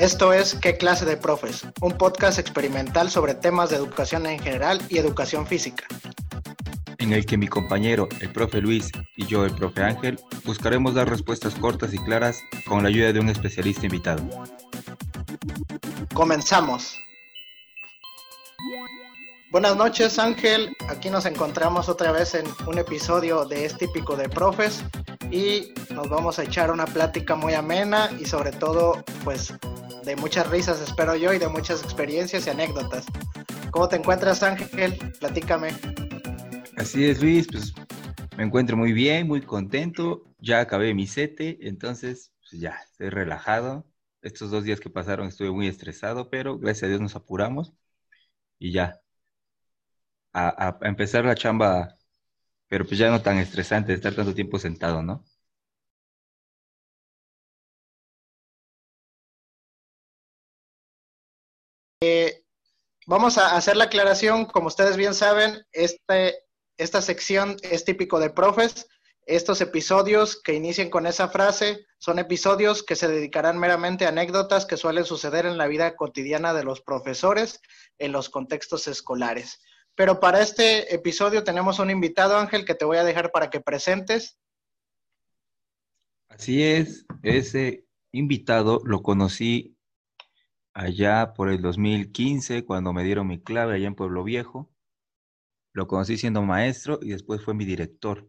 Esto es ¿Qué clase de profes? Un podcast experimental sobre temas de educación en general y educación física. En el que mi compañero, el profe Luis, y yo, el profe Ángel, buscaremos dar respuestas cortas y claras con la ayuda de un especialista invitado. Comenzamos. Buenas noches Ángel, aquí nos encontramos otra vez en un episodio de Es típico de profes y nos vamos a echar una plática muy amena y sobre todo pues de muchas risas espero yo y de muchas experiencias y anécdotas. ¿Cómo te encuentras Ángel? Platícame. Así es Luis, pues me encuentro muy bien, muy contento, ya acabé mi sete, entonces pues, ya estoy relajado. Estos dos días que pasaron estuve muy estresado, pero gracias a Dios nos apuramos y ya, a, empezar la chamba, pero pues ya no tan estresante de estar tanto tiempo sentado, ¿no? Eh, vamos a hacer la aclaración, como ustedes bien saben, este, esta sección es típico de profes. Estos episodios que inician con esa frase son episodios que se dedicarán meramente a anécdotas que suelen suceder en la vida cotidiana de los profesores en los contextos escolares. Pero para este episodio tenemos un invitado, Ángel, que te voy a dejar para que presentes. Así es, ese invitado lo conocí allá por el 2015, cuando me dieron mi clave allá en Pueblo Viejo. Lo conocí siendo maestro y después fue mi director.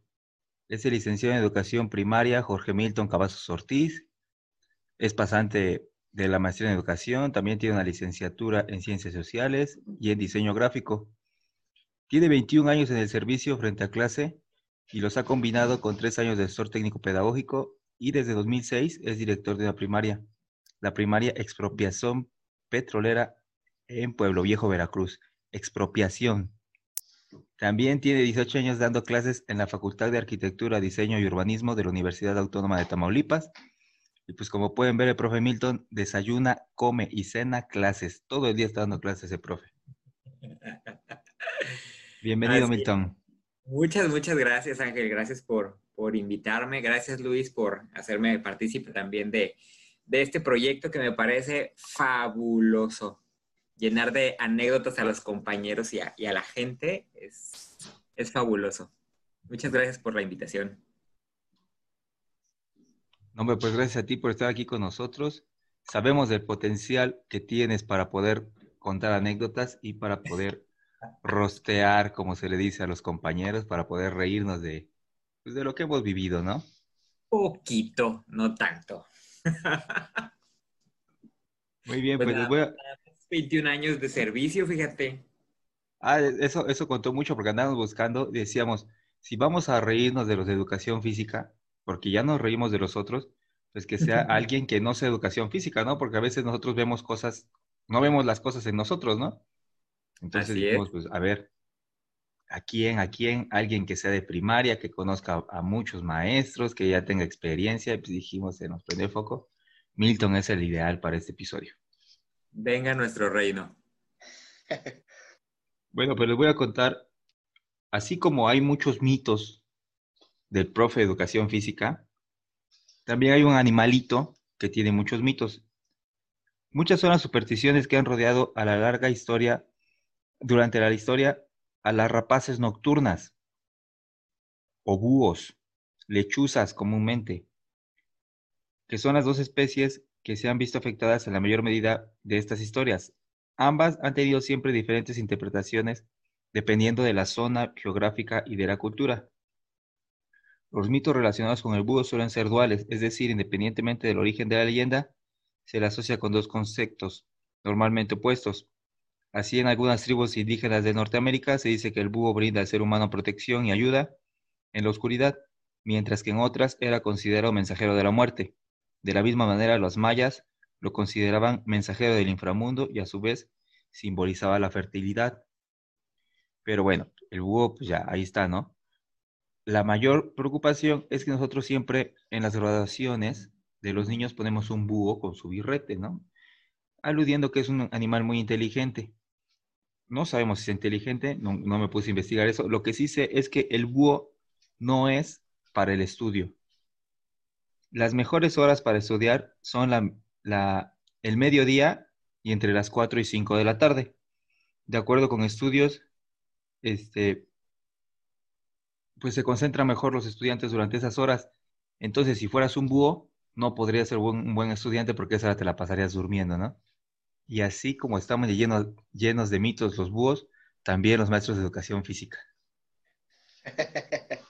Es el licenciado en Educación Primaria Jorge Milton Cavazos Ortiz. Es pasante de la maestría en Educación, también tiene una licenciatura en Ciencias Sociales y en Diseño Gráfico. Tiene 21 años en el servicio frente a clase y los ha combinado con tres años de asesor técnico pedagógico y desde 2006 es director de una primaria, la primaria Expropiación Petrolera en Pueblo Viejo, Veracruz. Expropiación. También tiene 18 años dando clases en la Facultad de Arquitectura, Diseño y Urbanismo de la Universidad Autónoma de Tamaulipas. Y pues como pueden ver, el profe Milton desayuna, come y cena clases. Todo el día está dando clases ese profe. Bienvenido, Milton. Muchas, muchas gracias, Ángel. Gracias por, por invitarme. Gracias, Luis, por hacerme partícipe también de, de este proyecto que me parece fabuloso. Llenar de anécdotas a los compañeros y a, y a la gente es, es fabuloso. Muchas gracias por la invitación. No, hombre, pues gracias a ti por estar aquí con nosotros. Sabemos del potencial que tienes para poder contar anécdotas y para poder rostear, como se le dice a los compañeros, para poder reírnos de, pues, de lo que hemos vivido, ¿no? Poquito, no tanto. Muy bien, pues, les voy a... 21 años de servicio, fíjate. Ah, eso, eso contó mucho porque andábamos buscando, decíamos, si vamos a reírnos de los de educación física, porque ya nos reímos de los otros, pues que sea alguien que no sea educación física, ¿no? Porque a veces nosotros vemos cosas, no vemos las cosas en nosotros, ¿no? Entonces dijimos, pues, a ver, ¿a quién, a quién? Alguien que sea de primaria, que conozca a, muchos maestros, que ya tenga experiencia. Y pues dijimos, se nos prende el foco. Milton es el ideal para este episodio. Venga nuestro reino. bueno, pues les voy a contar, así como hay muchos mitos del profe de educación física, también hay un animalito que tiene muchos mitos. Muchas son las supersticiones que han rodeado a la larga historia durante la historia a las rapaces nocturnas o búhos, lechuzas comúnmente, que son las dos especies que se han visto afectadas en la mayor medida de estas historias. Ambas han tenido siempre diferentes interpretaciones dependiendo de la zona geográfica y de la cultura. Los mitos relacionados con el búho suelen ser duales, es decir, independientemente del origen de la leyenda, se le asocia con dos conceptos normalmente opuestos. Así, en algunas tribus indígenas de Norteamérica se dice que el búho brinda al ser humano protección y ayuda en la oscuridad, mientras que en otras era considerado mensajero de la muerte. De la misma manera, los mayas lo consideraban mensajero del inframundo y a su vez simbolizaba la fertilidad. Pero bueno, el búho, pues ya, ahí está, ¿no? La mayor preocupación es que nosotros siempre en las graduaciones de los niños ponemos un búho con su birrete, ¿no? Aludiendo que es un animal muy inteligente. No sabemos si es inteligente, no, me puse a investigar eso. Lo que sí sé es que el búho no es para el estudio. Las mejores horas para estudiar son el mediodía y entre las 4 y 5 de la tarde. De acuerdo con estudios, este, pues se concentran mejor los estudiantes durante esas horas. Entonces, si fueras un búho, no podrías ser un buen estudiante porque esa hora te la pasarías durmiendo, ¿no? Y así como estamos llenos, llenos de mitos los búhos, también los maestros de educación física.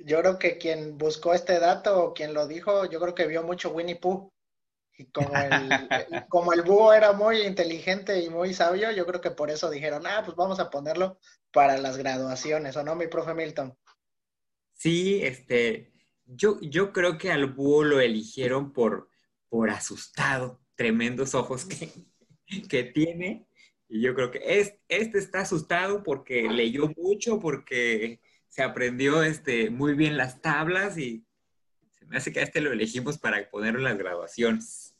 Yo creo que quien buscó este dato o quien lo dijo, yo creo que vio mucho Winnie Pooh. Y como el, como el búho era muy inteligente y muy sabio, yo creo que por eso dijeron, ah, pues vamos a ponerlo para las graduaciones, ¿o no, mi profe Milton? Sí, este, yo, yo creo que al búho lo eligieron por, por asustado, tremendos ojos que, que tiene. Y yo creo que es, este está asustado porque leyó mucho, porque se aprendió este, muy bien las tablas y se me hace que a este lo elegimos para ponerlo en las graduaciones.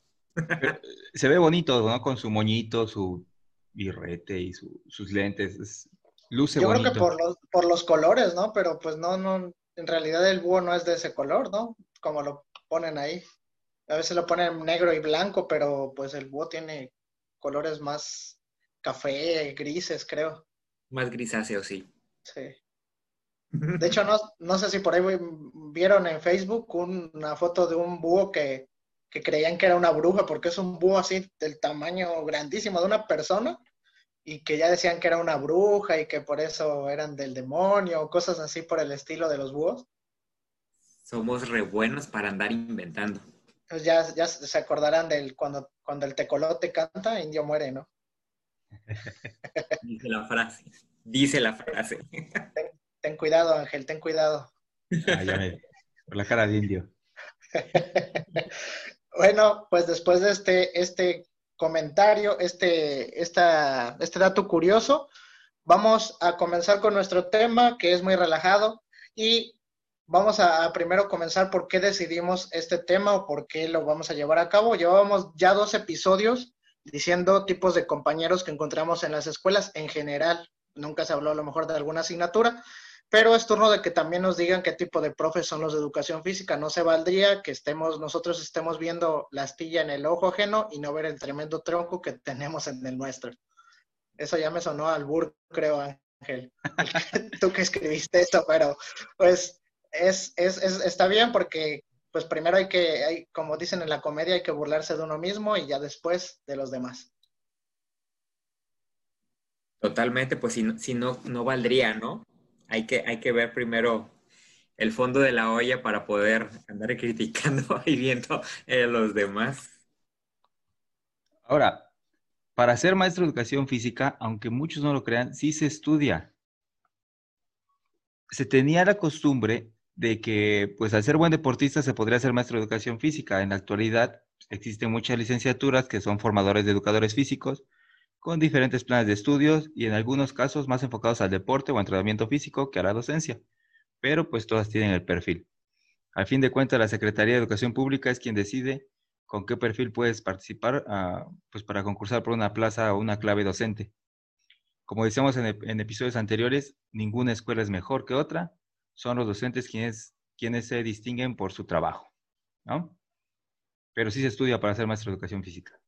Se ve bonito, ¿no? Con su moñito, su birrete y sus lentes. luce Yo creo que por los, por los colores, ¿no? Pero pues no, no, en realidad el búho no es de ese color, ¿no? Como lo ponen ahí. A veces lo ponen negro y blanco, pero pues el búho tiene colores más café, grises, creo. Más grisáceo, sí. Sí. De hecho, no, no sé si por ahí vieron en Facebook una foto de un búho que, que creían que era una bruja, porque es un búho así del tamaño grandísimo de una persona, y que ya decían que era una bruja y que por eso eran del demonio, cosas así por el estilo de los búhos. Somos re buenos para andar inventando. Pues ya, ya se acordarán del cuando, cuando el tecolote canta, indio muere, ¿no? Dice la frase. Dice la frase. Ten, cuidado, Ángel, ten cuidado. Ah, por la cara de indio. bueno, pues después de este, este comentario, este, esta, este dato curioso, vamos a comenzar con nuestro tema que es muy relajado y vamos a, primero comenzar por qué decidimos este tema o por qué lo vamos a llevar a cabo. Llevábamos ya dos episodios diciendo tipos de compañeros que encontramos en las escuelas en general. Nunca se habló a lo mejor de alguna asignatura, pero es turno de que también nos digan qué tipo de profes son los de educación física. No se valdría que estemos, nosotros estemos viendo la astilla en el ojo ajeno y no ver el tremendo tronco que tenemos en el nuestro. Eso ya me sonó al bur, creo, Ángel. Tú que escribiste esto, pero pues es, es, está bien porque pues primero hay que, hay, como dicen en la comedia, hay que burlarse de uno mismo y ya después de los demás. Totalmente, pues si, si no, no valdría, ¿no? hay que, hay que ver primero el fondo de la olla para poder andar criticando y viendo a los demás. Ahora, para ser maestro de educación física, aunque muchos no lo crean, sí se estudia. Se tenía la costumbre de que, pues al ser buen deportista se podría ser maestro de educación física. En la actualidad existen muchas licenciaturas que son formadores de educadores físicos, con diferentes planes de estudios y en algunos casos más enfocados al deporte o entrenamiento físico que a la docencia, pero pues todas tienen el perfil. Al fin de cuentas, la Secretaría de Educación Pública es quien decide con qué perfil puedes participar ah, pues para concursar por una plaza o una clave docente. Como decíamos en, en, episodios anteriores, ninguna escuela es mejor que otra, son los docentes quienes, quienes se distinguen por su trabajo, ¿no? Pero sí se estudia para ser maestro de educación física.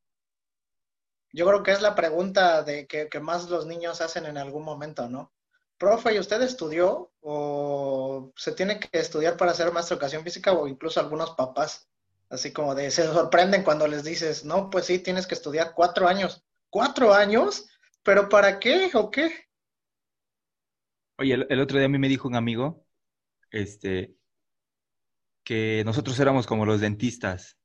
Yo creo que es la pregunta de que, más los niños hacen en algún momento, ¿no? Profe, ¿y usted estudió o se tiene que estudiar para ser maestro de educación física o incluso algunos papás? Así como de, se sorprenden cuando les dices, no, pues sí, tienes que estudiar cuatro años. ¿Cuatro años? ¿Pero para qué o qué? Oye, el, el otro día a mí me dijo un amigo, este, que nosotros éramos como los dentistas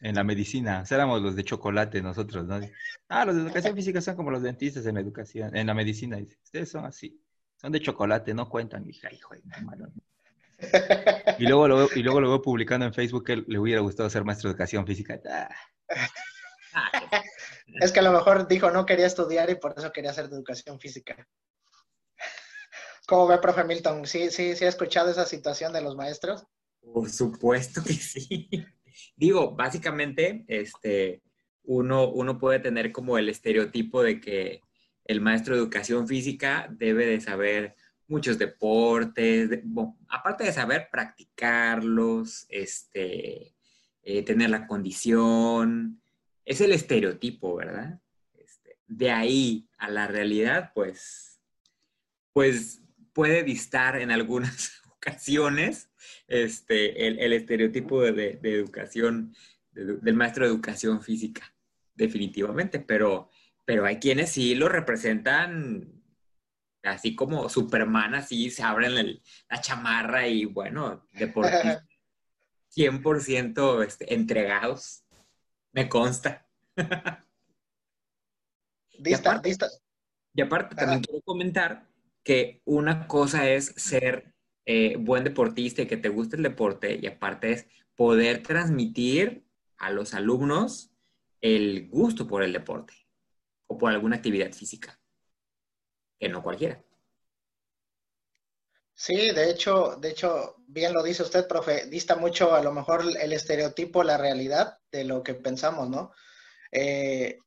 en la medicina. éramos los de chocolate nosotros, ¿no? Ah, los de educación física son como los dentistas en la educación, en la medicina. Dice, ustedes son así, son de chocolate, no cuentan. Y dije, hijo, malo. Y luego, lo, y luego lo veo publicando en Facebook que le hubiera gustado ser maestro de educación física. Ah. Es que a lo mejor dijo no quería estudiar y por eso quería hacer de educación física. ¿Cómo ve, profe Milton? ¿Sí, sí, sí ha escuchado esa situación de los maestros? Por supuesto que sí. Digo, básicamente, este, uno, uno puede tener como el estereotipo de que el maestro de educación física debe de saber muchos deportes, aparte de saber practicarlos, este, eh, tener la condición. Es el estereotipo, ¿verdad? Este, de ahí a la realidad, pues, pues puede distar en algunas ocasiones este, el, estereotipo de, educación, del maestro de educación física, definitivamente, pero, pero hay quienes sí lo representan así como Superman, así se abren la chamarra y bueno, deportistas 100% este, entregados, me consta. Dista, y aparte, también quiero comentar que una cosa es ser eh, buen deportista y que te guste el deporte, y aparte es poder transmitir a los alumnos el gusto por el deporte o por alguna actividad física que no cualquiera. Sí, de hecho, de hecho, bien lo dice usted, profe, dista mucho a lo mejor el estereotipo, la realidad de lo que pensamos, ¿no? Eh,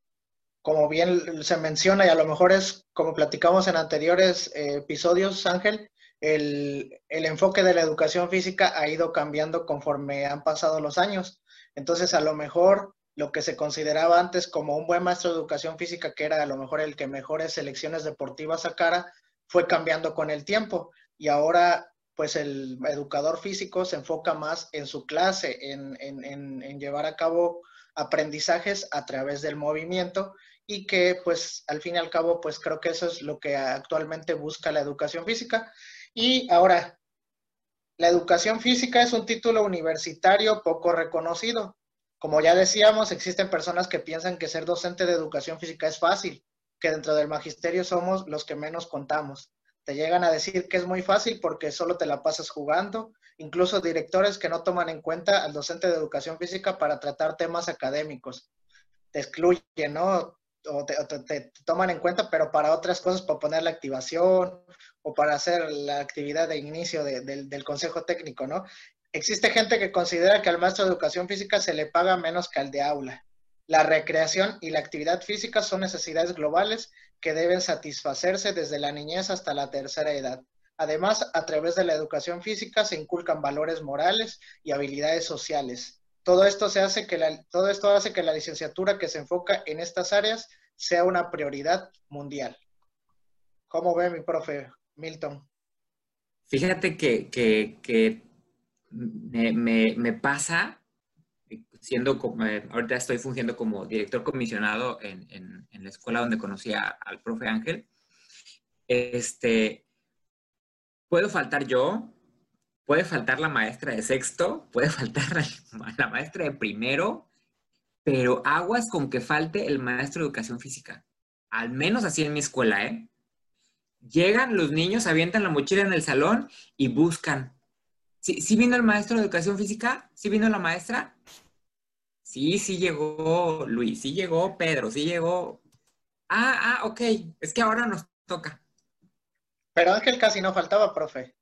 como bien se menciona, y a lo mejor es como platicamos en anteriores eh, episodios, Ángel, el, el, enfoque de la educación física ha ido cambiando conforme han pasado los años. Entonces, a lo mejor lo que se consideraba antes como un buen maestro de educación física, que era a lo mejor el que mejores selecciones deportivas sacara, fue cambiando con el tiempo. Y ahora, pues el educador físico se enfoca más en su clase, en, en llevar a cabo aprendizajes a través del movimiento y que pues al fin y al cabo pues creo que eso es lo que actualmente busca la educación física. Y ahora, la educación física es un título universitario poco reconocido. Como ya decíamos, existen personas que piensan que ser docente de educación física es fácil, que dentro del magisterio somos los que menos contamos. Te llegan a decir que es muy fácil porque solo te la pasas jugando, incluso directores que no toman en cuenta al docente de educación física para tratar temas académicos. Te excluyen, ¿no? O te, toman en cuenta, pero para otras cosas, para poner la activación o para hacer la actividad de inicio del consejo técnico, ¿no? Existe gente que considera que al maestro de educación física se le paga menos que al de aula. La recreación y la actividad física son necesidades globales que deben satisfacerse desde la niñez hasta la tercera edad. Además, a través de la educación física se inculcan valores morales y habilidades sociales. Todo esto, se hace que la, todo esto hace que la licenciatura que se enfoca en estas áreas sea una prioridad mundial. ¿Cómo ve mi profe Milton? Fíjate que, que me, pasa, siendo como, eh, ahorita estoy fungiendo como director comisionado en, la escuela donde conocí al profe Ángel, este, puedo faltar yo, puede faltar la maestra de sexto, puede faltar la, maestra de primero, pero aguas con que falte el maestro de educación física. Al menos así en mi escuela, ¿eh? Llegan los niños, avientan la mochila en el salón y buscan ¿Sí, vino el maestro de educación física? ¿Sí vino la maestra? Sí, sí llegó Luis, sí llegó Pedro, sí llegó. Ah, ah, ok, es que ahora nos toca. Pero Ángel casi no faltaba, profe.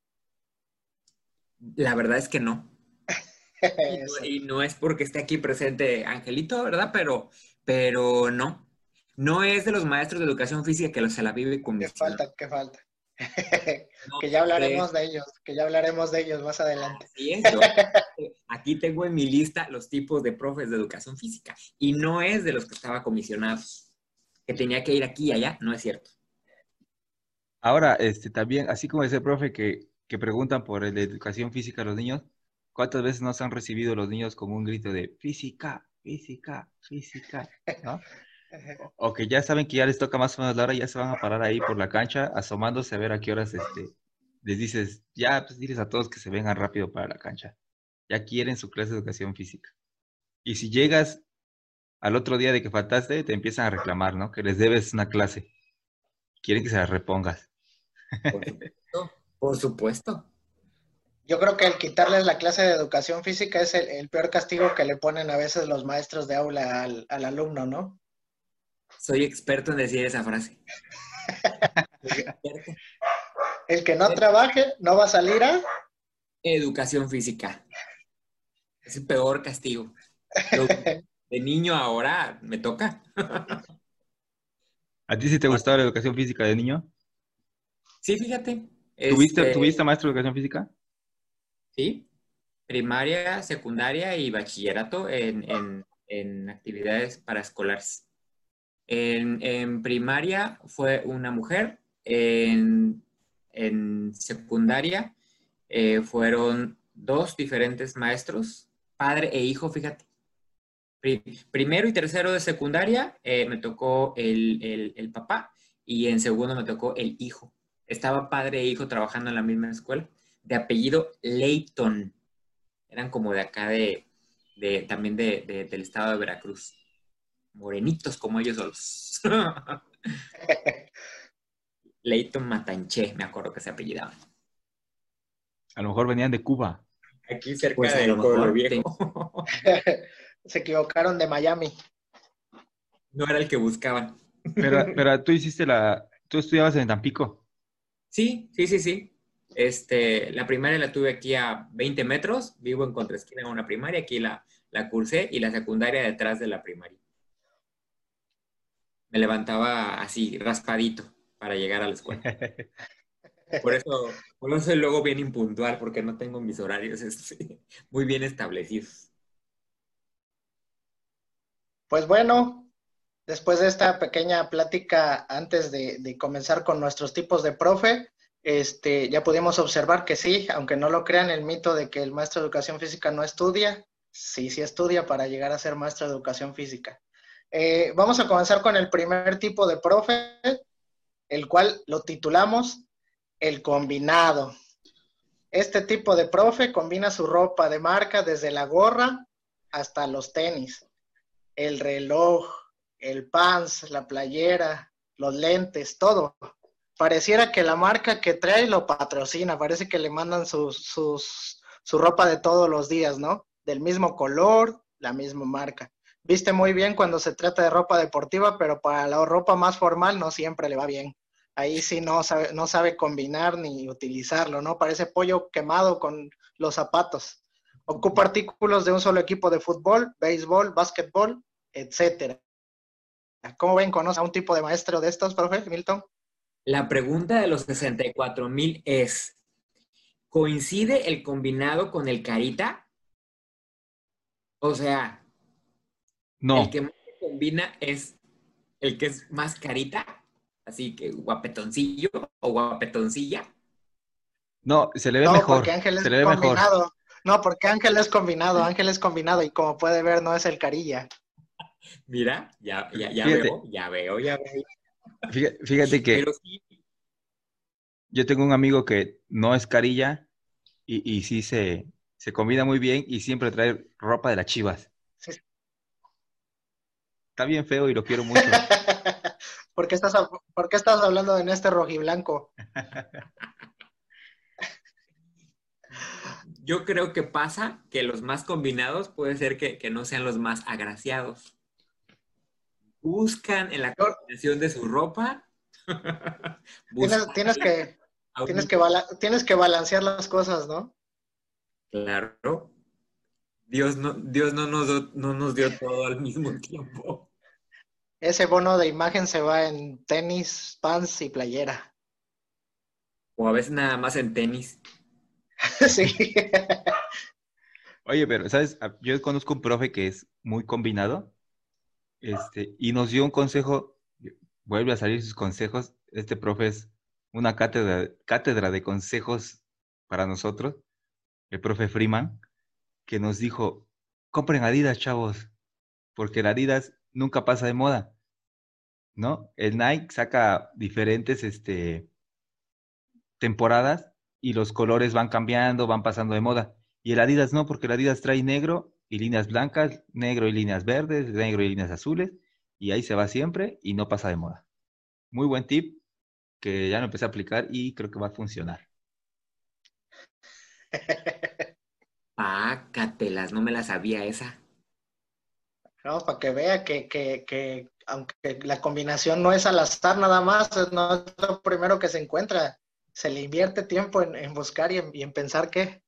La verdad es que no. y, no es porque esté aquí presente Angelito, ¿verdad? Pero, pero no. No es de los maestros de educación física que se la vive con ¿Qué falta? ¿Qué falta? que ya hablaremos de ellos, que ya hablaremos de ellos más adelante. aquí tengo en mi lista los tipos de profes de educación física y no es de los que estaba comisionado, que tenía que ir aquí y allá, no es cierto. Ahora, este, también, así como ese profe que, que preguntan por la educación física a los niños, ¿cuántas veces nos han recibido los niños con un grito de física, física, física? ¿no? O que ya saben que ya les toca más o menos la hora, ya se van a parar ahí por la cancha, asomándose a ver a qué horas este, les dices, ya, pues diles a todos que se vengan rápido para la cancha. Ya quieren su clase de educación física. Y si llegas al otro día de que faltaste, te empiezan a reclamar, ¿no? Que les debes una clase. Quieren que se la repongas. Por supuesto. Por supuesto. Yo creo que el quitarles la clase de educación física es el, peor castigo que le ponen a veces los maestros de aula al, al alumno, ¿no? Soy experto en decir esa frase. El que no trabaje no va a salir a educación física. Es el peor castigo. De niño ahora me toca. ¿A ti sí te gustaba la educación física de niño? Sí, fíjate. ¿Tuviste, este, ¿Tuviste maestro de educación física? Sí. primaria, secundaria y bachillerato en, actividades paraescolares. En, en primaria fue una mujer, en, secundaria eh, fueron dos diferentes maestros, padre e hijo, fíjate. Primero y tercero de secundaria eh, me tocó el, el, papá y en segundo me tocó el hijo. Estaba padre e hijo trabajando en la misma escuela, de apellido Leighton. Eran como de acá de, de también de, del estado de Veracruz. Morenitos como ellos solos. Leighton Matanché, me acuerdo que se apellidaban. A lo mejor venían de Cuba. Aquí cerca pues de Pueblo Viejo. Se equivocaron de Miami. No era el que buscaban. Pero, pero tú hiciste la, tú estudiabas en Tampico. Sí, sí, sí, sí. Este, la primaria la tuve aquí a 20 metros, vivo en contraesquina de una primaria, aquí la, la cursé y la secundaria detrás de la primaria. Me levantaba así, raspadito, para llegar a la escuela. Por eso, por eso soy luego bien impuntual, porque no tengo mis horarios este, muy bien establecidos. Pues bueno, después de esta pequeña plática antes de, comenzar con nuestros tipos de profe, este, ya pudimos observar que sí, aunque no lo crean, el mito de que el maestro de educación física no estudia, sí, sí estudia para llegar a ser maestro de educación física. Eh, vamos a comenzar con el primer tipo de profe, el cual lo titulamos el combinado. Este tipo de profe combina su ropa de marca desde la gorra hasta los tenis el reloj, el pants, la playera, los lentes, todo. Pareciera que la marca que trae lo patrocina, parece que le mandan sus, su ropa de todos los días, ¿no? Del mismo color, la misma marca. Viste muy bien cuando se trata de ropa deportiva, pero para la ropa más formal no siempre le va bien. Ahí sí no sabe, no sabe combinar ni utilizarlo, ¿no? Parece pollo quemado con los zapatos. Ocupa artículos de un solo equipo de fútbol, béisbol, básquetbol, etcétera. ¿Cómo ven? ¿Conoce a un tipo de maestro de estos, profe Milton? La pregunta de los 64 mil es, ¿coincide el combinado con el carita? O sea, no. el que más combina es el que es más carita, así que guapetoncillo o guapetoncilla. No, se le ve mejor. se le ve mejor. No, porque Ángel es combinado, Ángel es combinado y como puede ver no es el carilla. Mira, ya, ya, veo, ya veo, ya veo. Fíjate, que yo tengo un amigo que no es carilla y, y sí se, se combina muy bien y siempre trae ropa de las chivas. Está bien feo y lo quiero mucho. ¿Por qué estás, ¿por qué estás hablando de este rojiblanco? yo creo que pasa que los más combinados puede ser que, no sean los más agraciados. Buscan en la combinación de su ropa. tienes, que, tienes, que tienes que balancear las cosas, ¿no? Claro. Dios no, Dios no nos, no nos dio todo al mismo tiempo. Ese bono de imagen se va en tenis, pants y playera. O a veces nada más en tenis. sí. Oye, pero, ¿sabes? Ah, yo conozco un profe que es muy combinado este, y nos dio un consejo, vuelve a salir sus consejos. Este profe es una cátedra, cátedra de consejos para nosotros, el profe Freeman, que nos dijo, compren Adidas, chavos, porque el Adidas nunca pasa de moda, ¿no? El Nike saca diferentes este, temporadas y los colores van cambiando, van pasando de moda. Y el Adidas no, porque el Adidas trae negro y líneas blancas, negro y líneas verdes, negro y líneas azules, y ahí se va siempre y no pasa de moda. Muy buen tip que ya lo empecé a aplicar y creo que va a funcionar. Ah, catelas, no me la sabía esa. No, para que vea que, que, que, aunque la combinación no es al azar nada más, no es lo primero que se encuentra se le invierte tiempo en, buscar y en, pensar qué.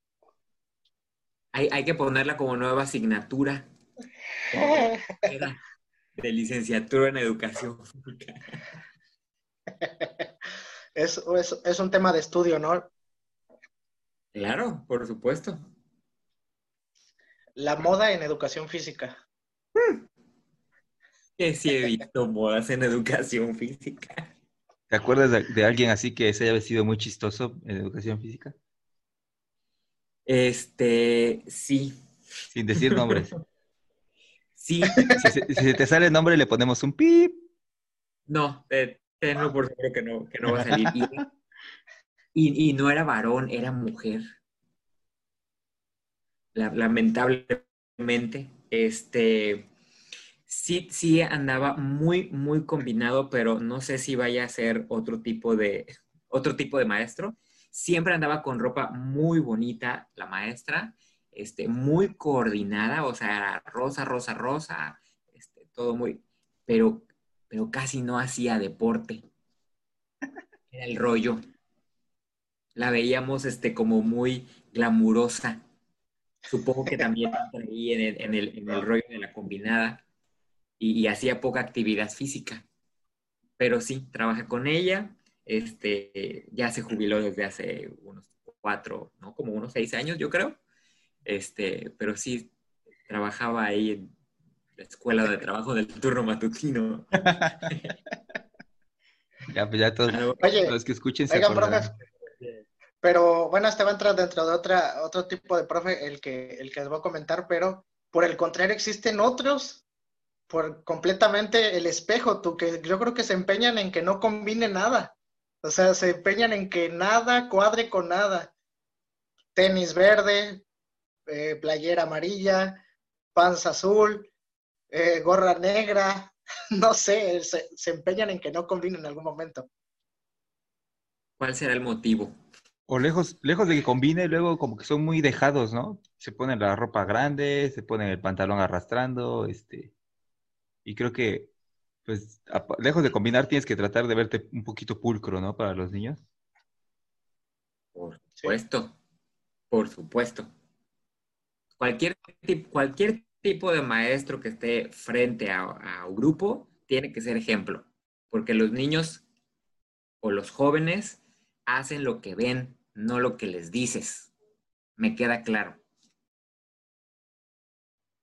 Hay, que ponerla como nueva asignatura de licenciatura en educación Es, es, un tema de estudio, ¿no? Claro, por supuesto. La moda en educación física. Que sí he visto modas en educación física. ¿Te acuerdas de, de alguien así que se haya vestido muy chistoso en educación física? Este, sí. Sin decir nombres. Sí. Si, se- si te sale el nombre, le ponemos un pip. No, te- tenlo por seguro que no, que no va a salir. Y, y- y no era varón, era mujer. La- lamentablemente, este, sí, sí andaba muy, muy combinado, pero no sé si vaya a ser otro tipo de, otro tipo de maestro. Siempre andaba con ropa muy bonita la maestra, este, muy coordinada, o sea, era rosa, rosa, rosa, este, todo muy, pero, pero casi no hacía deporte. Era el rollo. La veíamos este, como muy glamurosa. Supongo que también ahí en el, en el- en el rollo de la combinada y, y hacía poca actividad física. Pero sí, trabaja con ella. Este, ya se jubiló desde hace unos cuatro, ¿no? Como unos seis años, yo creo. Este, pero sí, trabajaba ahí en la escuela de trabajo del turno matutino. Ya, pues ya todos Oye, los que escuchen se oigan, profes, pero bueno, este va a entrar dentro de otra, otro tipo de profe, el que, el que les voy a comentar, pero por el contrario existen otros, por completamente el espejo, tú, que yo creo que se empeñan en que no combine nada. O sea, se empeñan en que nada cuadre con nada. Tenis verde, eh, playera amarilla, panza azul, eh, gorra negra, no sé, se, se empeñan en que no combine en algún momento. ¿Cuál será el motivo? O lejos, lejos de que combine, luego como que son muy dejados, ¿no? Se ponen la ropa grande, se ponen el pantalón arrastrando, este. Y creo que, pues, lejos de combinar, tienes que tratar de verte un poquito pulcro, ¿no? Para los niños. Por supuesto, por supuesto. Cualquier, cualquier tipo de maestro que esté frente a, a un grupo tiene que ser ejemplo, porque los niños o los jóvenes hacen lo que ven, no lo que les dices. Me queda claro.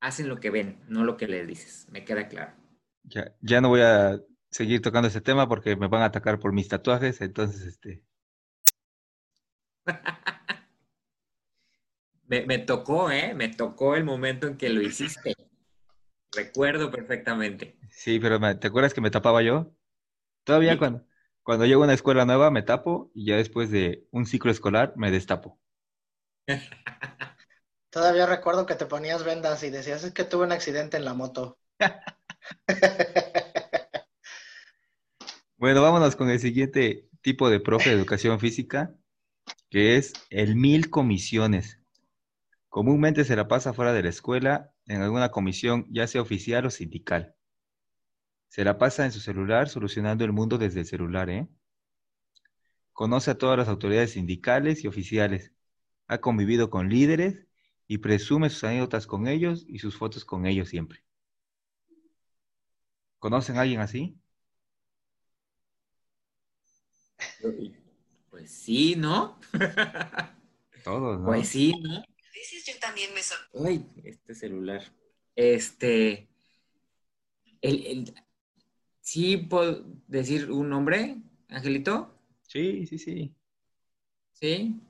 Hacen lo que ven, no lo que les dices. Me queda claro. Ya, ya no voy a seguir tocando ese tema porque me van a atacar por mis tatuajes, entonces, este. Me, me tocó, ¿eh? Me tocó el momento en que lo hiciste. Recuerdo perfectamente. Sí, pero me- ¿te acuerdas que me tapaba yo? Todavía Sí. cuando, cuando llego a una escuela nueva me tapo y ya después de un ciclo escolar me destapo. Todavía recuerdo que te ponías vendas y decías, es que tuve un accidente en la moto. Bueno, vámonos con el siguiente tipo de profe de educación física, que es el mil comisiones. Comúnmente se la pasa fuera de la escuela en alguna comisión, ya sea oficial o sindical. Se la pasa en su celular solucionando el mundo desde el celular, ¿eh? Conoce a todas las autoridades sindicales y oficiales. Ha convivido con líderes y presume sus anécdotas con ellos y sus fotos con ellos siempre. ¿Conocen a alguien así? Pues sí, ¿no? Todos, ¿no? Pues sí, ¿no? A veces yo también me sor- Ay, este celular. Este. El, el- ¿Sí puedo decir un nombre, Angelito? Sí, sí, sí. ¿Sí?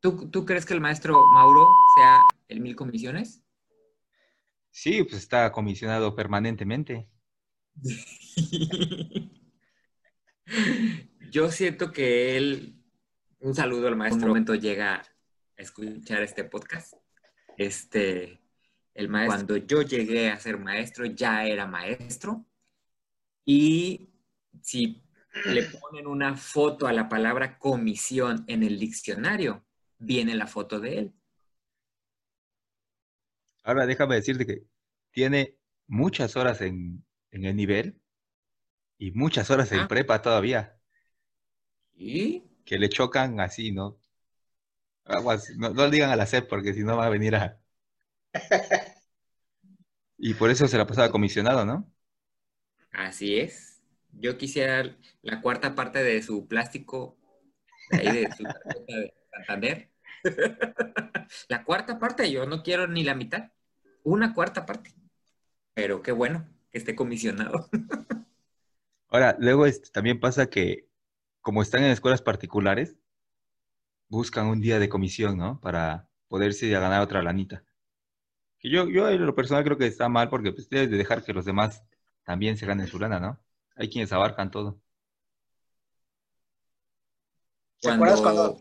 ¿Tú, tú crees que el maestro Mauro sea el mil comisiones? Sí, pues está comisionado permanentemente. Yo siento que él, un saludo al maestro, en un momento llega a escuchar este podcast. Este, el maestro, cuando yo llegué a ser maestro, ya era maestro. Y si le ponen una foto a la palabra comisión en el diccionario, viene la foto de él. Ahora déjame decirte que tiene muchas horas en, en el nivel y muchas horas en Ah. prepa todavía, ¿Y? que le chocan así, ¿no? Aguas, no, no le digan a la SEP porque si no va a venir a... Y por eso se la pasaba comisionado, ¿no? Así es. Yo quisiera la cuarta parte de su plástico, de ahí de su tarjeta de Santander. La cuarta parte, yo no quiero ni la mitad. una cuarta parte. Pero qué bueno que esté comisionado. Ahora, luego este, también pasa que como están en escuelas particulares, buscan un día de comisión, ¿no? Para poderse ir a ganar otra lanita. Que yo, yo en lo personal creo que está mal porque pues debes de dejar que los demás también se ganen su lana, ¿no? Hay quienes abarcan todo. ¿Te acuerdas cuando...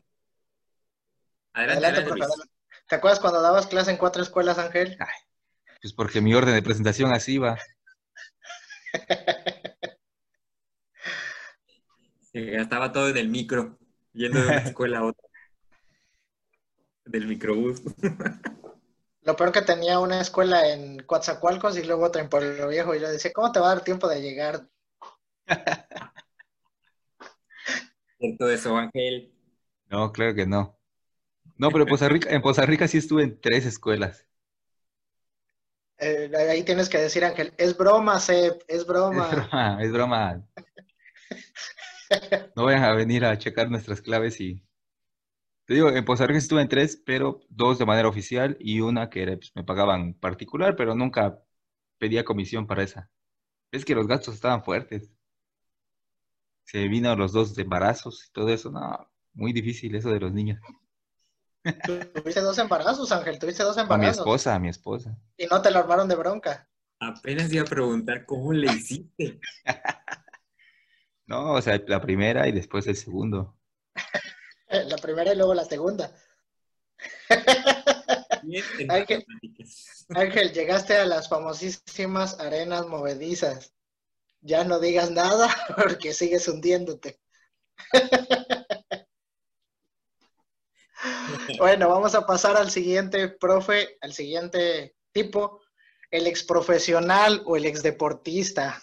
Adelante, Adelante, adelante, profe, Luis. adelante. ¿Te acuerdas cuando dabas clase en cuatro escuelas, Ángel? Pues porque mi orden de presentación así va. Sí, estaba todo en el micro, yendo de una escuela a otra. Del microbús. Lo peor que tenía una escuela en Coatzacoalcos y luego otra en Pueblo Viejo. Y yo decía, ¿cómo te va a dar tiempo de llegar? Cierto eso, Ángel. No, claro que no. No, pero en Poza Rica, en Poza Rica sí estuve en tres escuelas. Eh, ahí tienes que decir, Ángel, es broma, Sep, es Es broma. broma, es broma. No vayan a venir a checar nuestras claves y... Te digo, en Poza estuve en tres, pero dos de manera oficial y una que pues, me pagaban particular, pero nunca pedía comisión para esa. Es que los gastos estaban fuertes. Se vino los dos embarazos y todo eso. No, muy difícil eso de los niños. Tuviste dos embarazos, Ángel, tuviste dos A mi embarazos. esposa, a mi esposa. Y no te lo armaron de bronca. Apenas iba a preguntar cómo le hiciste. No, o sea, la primera y después el segundo. La primera y luego la segunda. Matemáticas. Ángel, llegaste a las famosísimas arenas movedizas. Ya no digas nada porque sigues hundiéndote. Bueno, vamos a pasar al siguiente profe, al siguiente tipo, el exprofesional o el exdeportista.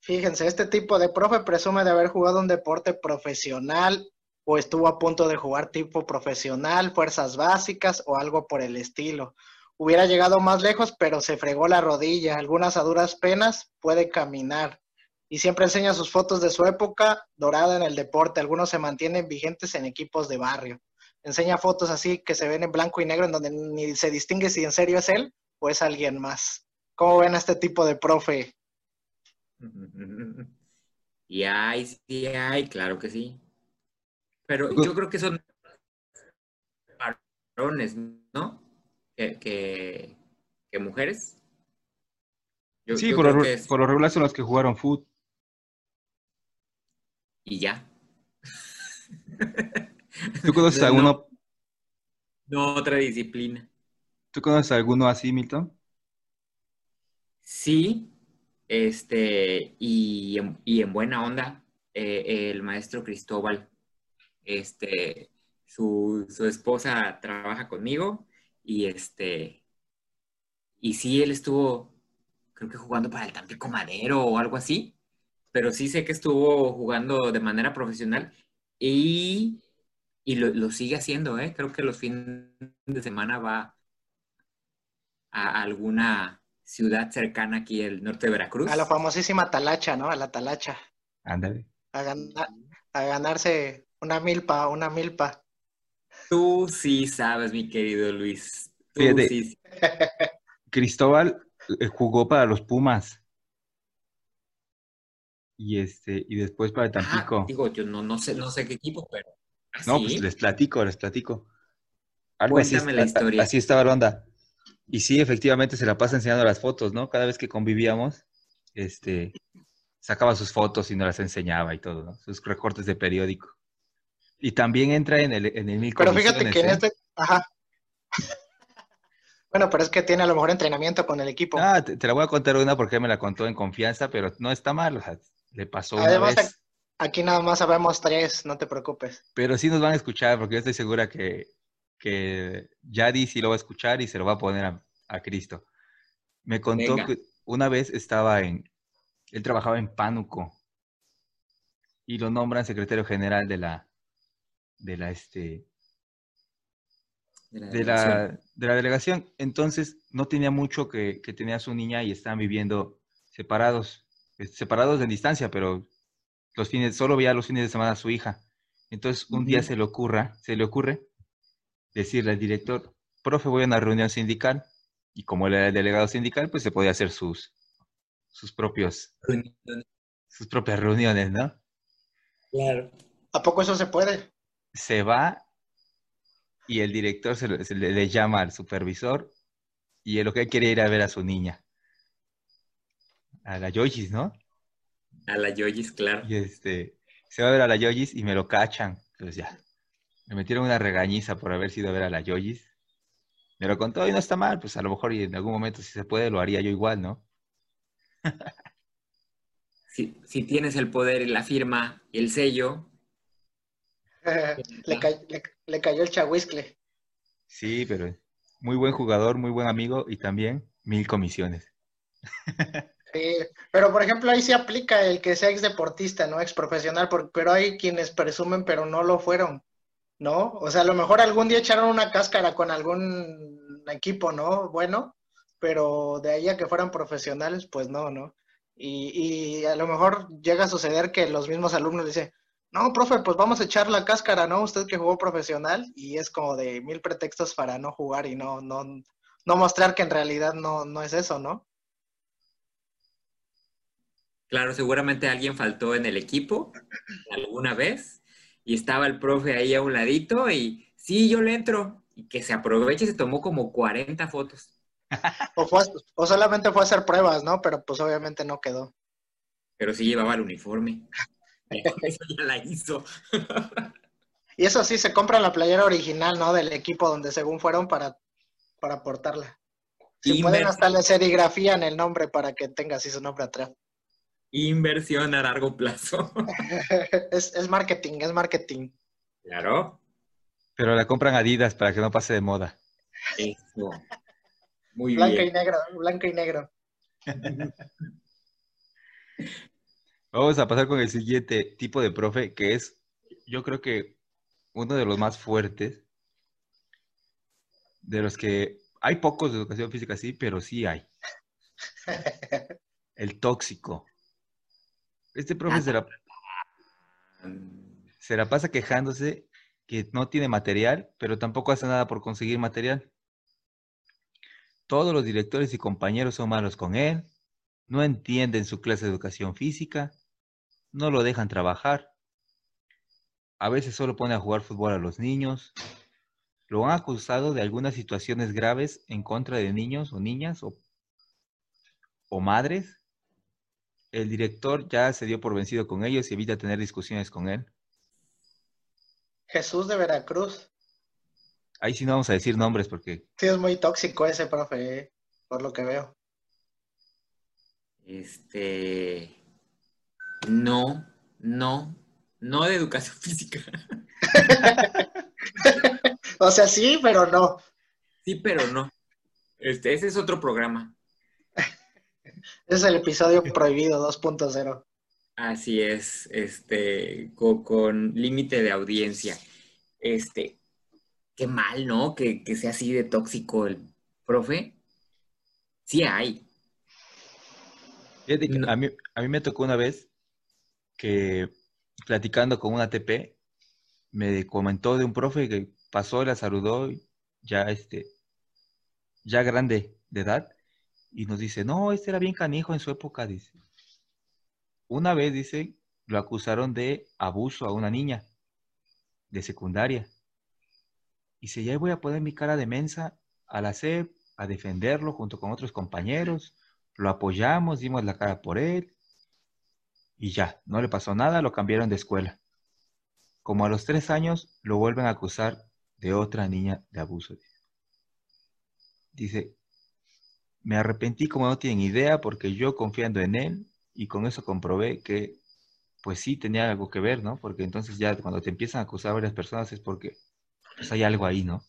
Fíjense, este tipo de profe presume de haber jugado un deporte profesional o estuvo a punto de jugar tipo profesional, fuerzas básicas o algo por el estilo. Hubiera llegado más lejos, pero se fregó la rodilla. Algunas a duras penas puede caminar. Y siempre enseña sus fotos de su época dorada en el deporte. Algunos se mantienen vigentes en equipos de barrio. Enseña fotos así que se ven en blanco y negro, en donde ni se distingue si en serio es él o es alguien más. ¿Cómo ven a este tipo de profe? Y hay, sí hay, claro que sí. Pero yo creo que son varones, ¿no? Que, que, que mujeres. Yo- Sí, yo por lo, es- por lo regular son los que jugaron fútbol. Y ya. ¿Tú conoces No, alguno, No otra disciplina. ¿tú conoces alguno así, Milton? Sí, este, y en, y en buena onda, eh, el maestro Cristóbal, este, su, su esposa trabaja conmigo y este, y sí, él estuvo, creo que jugando para el Tampico Madero o algo así, pero sí sé que estuvo jugando de manera profesional y, y lo, lo sigue haciendo, ¿eh? Creo que los fines de semana va a alguna ciudad cercana aquí al norte de Veracruz. A la famosísima talacha, ¿no? A la talacha. Ándale. A, ganar- a ganarse una milpa, una milpa. Tú sí sabes, mi querido Luis. Tú Fíjate. sí. Cristóbal eh, jugó para los Pumas. Y este, y después para el Ah, Tampico. digo, yo no, no sé, no sé qué equipo, pero. ¿Ah, No, sí? pues les platico, les platico. Algo así, Cuéntame la a- a- historia. así estaba la onda. Y sí, efectivamente se la pasa enseñando las fotos, ¿no? Cada vez que convivíamos, este, sacaba sus fotos y nos las enseñaba y todo, ¿no? Sus recortes de periódico. Y también entra en el, en el mil Pero fíjate que en ¿eh? este. Ajá. Bueno, pero es que tiene a lo mejor entrenamiento con el equipo. Ah, te, te la voy a contar una porque me la contó en confianza, pero no está mal, o sea, le pasó una Además, vez. Aquí nada más sabemos tres, no te preocupes. Pero sí nos van a escuchar, porque yo estoy segura que, que Yadi sí lo va a escuchar y se lo va a poner a, a Cristo. Me contó Venga. que una vez estaba en, él trabajaba en Pánuco y lo nombran secretario general de la, de la, este, De la de delegación. la, de la delegación. Entonces no tenía mucho que, que tenía su niña y estaban viviendo separados, eh, separados en distancia, pero los fines, solo veía los fines de semana a su hija. Entonces un día se le ocurra, se le ocurre decirle al director, profe, voy a una reunión sindical, Y como él era el delegado sindical, pues se podía hacer sus, sus propios, sus propias reuniones, ¿no? Claro. ¿A poco eso se puede? Se va y el director se, le, se le- le llama al supervisor y él lo que quiere ir a ver a su niña. A la Yoyis, ¿no? A la Yoyis, claro. Y este, se va a ver a la Yoyis y me lo cachan. Entonces ya, me metieron una regañiza por haber sido a ver a la Yoyis. Me lo contó y no está mal, pues a lo mejor y en algún momento si se puede lo haría yo igual, ¿no? Si, si tienes el poder y la firma y el sello, le, ca- le- le cayó el chahuiscle. Sí, pero muy buen jugador, muy buen amigo y también mil comisiones. Sí, pero por ejemplo ahí se aplica el que sea ex deportista, ¿no? Ex profesional, por- pero hay quienes presumen pero no lo fueron, ¿no? O sea, a lo mejor algún día echaron una cáscara con algún equipo, ¿no? Bueno, pero de ahí a que fueran profesionales, pues no, ¿no? Y, y a lo mejor llega a suceder que los mismos alumnos dicen, no, profe, pues vamos a echar la cáscara, ¿no? Usted que jugó profesional y es como de mil pretextos para no jugar y no, no, no mostrar que en realidad no, no es eso, ¿no? Claro, seguramente alguien faltó en el equipo alguna vez y estaba el profe ahí a un ladito y sí, yo le entro. Y que se aproveche, se tomó como 40 fotos. O, fue, a- o solamente fue a hacer pruebas, ¿no? Pero pues obviamente no quedó. Pero sí llevaba el uniforme. Eso ya la hizo. Y eso sí, se compra la playera original, ¿no? Del equipo donde según fueron para, para portarla. Si pueden Inver- hasta le serigrafían el nombre para que tenga así su nombre atrás. Inversión a largo plazo. es, es marketing, es marketing. Claro. Pero la compran Adidas para que no pase de moda. Eso. Muy Blanca y bien. negro, blanca y negro. Vamos a pasar con el siguiente tipo de profe, que es, yo creo que uno de los más fuertes, de los que hay pocos de educación física, sí, pero sí hay. El tóxico. Este profe se la, se la pasa quejándose que no tiene material, pero tampoco hace nada por conseguir material. Todos los directores y compañeros son malos con él, no entienden su clase de educación física, no lo dejan trabajar. A veces solo pone a jugar fútbol a los niños. Lo han acusado de algunas situaciones graves en contra de niños o niñas o, o madres. El director ya se dio por vencido con ellos y evita tener discusiones con él. Jesús de Veracruz. Ahí sí no vamos a decir nombres porque Sí, es muy tóxico ese profe, eh, por lo que veo. Este. No, no, no de educación física. O sea, sí, pero no. Sí, pero no. Este, ese es otro programa. Es el episodio prohibido 2.0. Así es, este, co- con, límite de audiencia. Este, qué mal, ¿no? Que, que sea así de tóxico el profe. Sí hay. A, mí, a mí me tocó una vez que platicando con una TP, me comentó de un profe que pasó, la saludó, ya este, ya grande de edad, y nos dice, no, este era bien canijo en su época, dice. Una vez, dice, lo acusaron de abuso a una niña de secundaria. Y dice, ya voy a poner mi cara de mensa a la SEP, a defenderlo junto con otros compañeros lo apoyamos, dimos la cara por él y ya, no le pasó nada, lo cambiaron de escuela. Como a los tres años lo vuelven a acusar de otra niña de abuso. Dice, me arrepentí como no tienen idea porque yo confiando en él y con eso comprobé que pues sí tenía algo que ver, ¿no? Porque entonces ya cuando te empiezan a acusar varias personas es porque pues hay algo ahí, ¿no?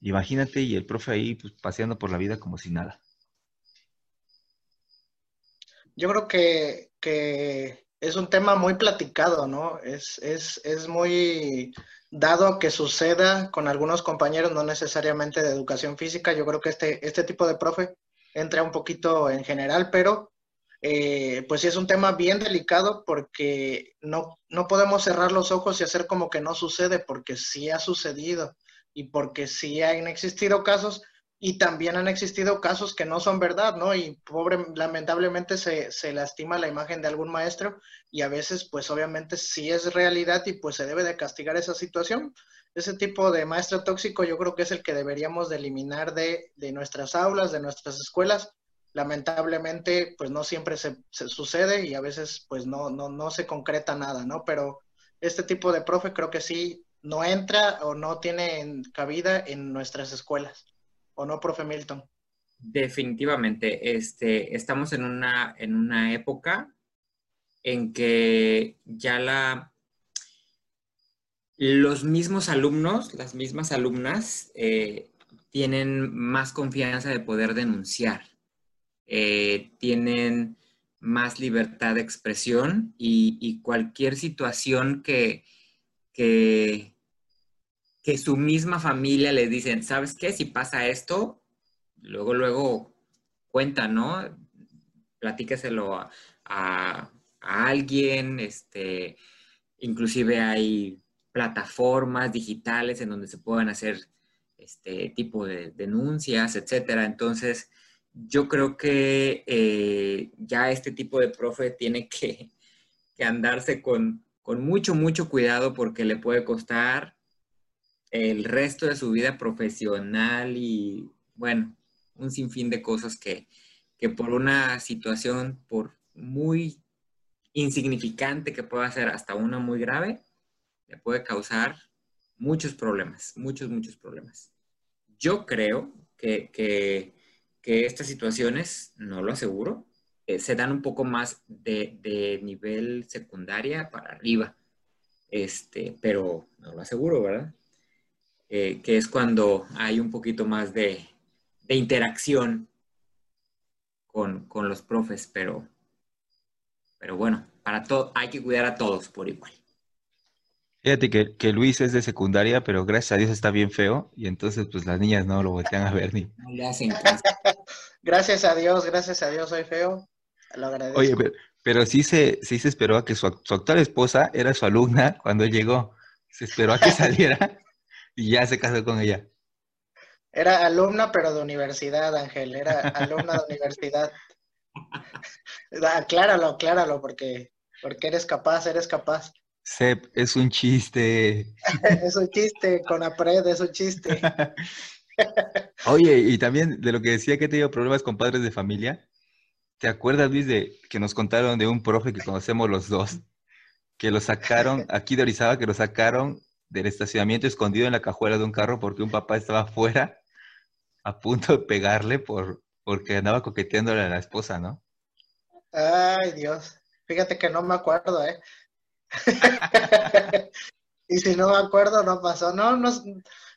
Imagínate y el profe ahí pues paseando por la vida como si nada. Yo creo que, que es un tema muy platicado, ¿no? Es, es, es muy dado que suceda con algunos compañeros, no necesariamente de educación física. Yo creo que este, este tipo de profe entra un poquito en general, pero eh, pues sí es un tema bien delicado porque no, no podemos cerrar los ojos y hacer como que no sucede, porque sí ha sucedido y porque sí han existido casos, y también han existido casos que no son verdad, ¿no? Y pobre, lamentablemente se, se, lastima la imagen de algún maestro y a veces, pues obviamente sí es realidad y pues se debe de castigar esa situación. Ese tipo de maestro tóxico yo creo que es el que deberíamos de eliminar de, de nuestras aulas, de nuestras escuelas. Lamentablemente, pues no siempre se sucede y a veces pues no, no, no se concreta nada, ¿no? Pero este tipo de profe creo que sí no entra o no tiene cabida en nuestras escuelas. ¿O no, profe Milton? Definitivamente, este, estamos en una, en una época en que ya la, los mismos alumnos, las mismas alumnas, eh, tienen más confianza de poder denunciar, eh, tienen más libertad de expresión y, cualquier situación que, que, que su misma familia le dicen, ¿sabes qué? Si pasa esto, luego, luego cuenta, ¿no? Platíqueselo a, a, alguien, este, inclusive hay plataformas digitales en donde se puedan hacer este tipo de denuncias, etcétera. Entonces, yo creo que eh, ya este tipo de profe tiene que, que andarse con, con, mucho, mucho cuidado porque le puede costar el resto de su vida profesional y, bueno, un sinfín de cosas que, por una situación, por muy insignificante que pueda ser hasta una muy grave, le puede causar muchos problemas, muchos, muchos problemas. Yo creo que, estas situaciones, no lo aseguro, eh, se dan un poco más de, de, nivel secundaria para arriba, este, pero no lo aseguro, ¿verdad? Eh, que es cuando hay un poquito más de, interacción con, los profes, pero, pero bueno, para todo hay que cuidar a todos por igual. Fíjate que, que, Luis es de secundaria, pero gracias a Dios está bien feo y entonces pues las niñas no lo voltean a ver ni. No le hacen gracias a Dios, gracias a Dios soy feo. Lo agradezco. Oye, pero, sí, se, sí se esperó a que su, su actual esposa era su alumna cuando llegó. Se esperó a que saliera y ya se casó con ella. Era alumna, pero de universidad, Ángel. Era alumna de universidad. acláralo, acláralo, porque, porque eres capaz, eres capaz. Sep, es un chiste. es un chiste, con apred, es un chiste. Oye, y también de lo que decía que he tenido problemas con padres de familia. ¿Te acuerdas, Luis, de que nos contaron de un profe que conocemos los dos? Que lo sacaron, aquí de Orizaba, que lo sacaron del estacionamiento escondido en la cajuela de un carro porque un papá estaba afuera a punto de pegarle por, porque andaba coqueteándole a la esposa, ¿no? Ay, Dios. Fíjate que no me acuerdo, ¿eh? y si no me acuerdo, no pasó. No, no,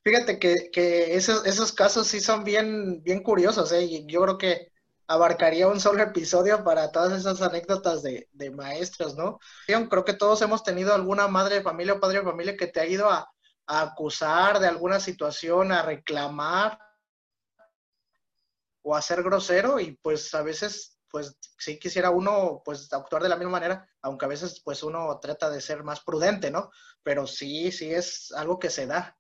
fíjate que, que esos, casos sí son bien, bien curiosos, ¿eh? Y yo creo que abarcaría un solo episodio para todas esas anécdotas de, maestros, ¿no? Creo que todos hemos tenido alguna madre de familia o padre de familia que te ha ido a, acusar de alguna situación, a reclamar o a ser grosero y pues a veces pues sí quisiera uno pues actuar de la misma manera, aunque a veces pues uno trata de ser más prudente, ¿no? Pero sí, sí es algo que se da.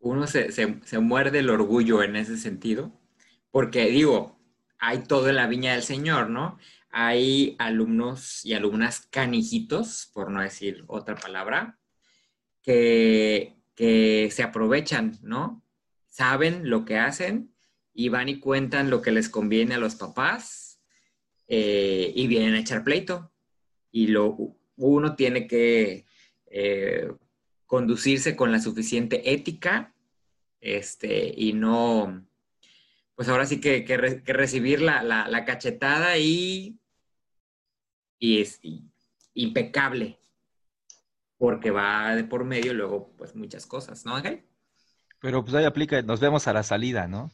Uno se, se muerde el orgullo en ese sentido, porque digo, hay todo en la viña del Señor, ¿no? Hay alumnos y alumnas canijitos, por no decir otra palabra, que, se aprovechan, ¿no? Saben lo que hacen y van y cuentan lo que les conviene a los papás eh, y vienen a echar pleito. Y lo, uno tiene que eh, conducirse con la suficiente ética este, y no, pues ahora sí que, recibir la, cachetada y, y es impecable, porque va de por medio luego pues muchas cosas, ¿no, Ángel? Pero pues ahí aplica, nos vemos a la salida, ¿no?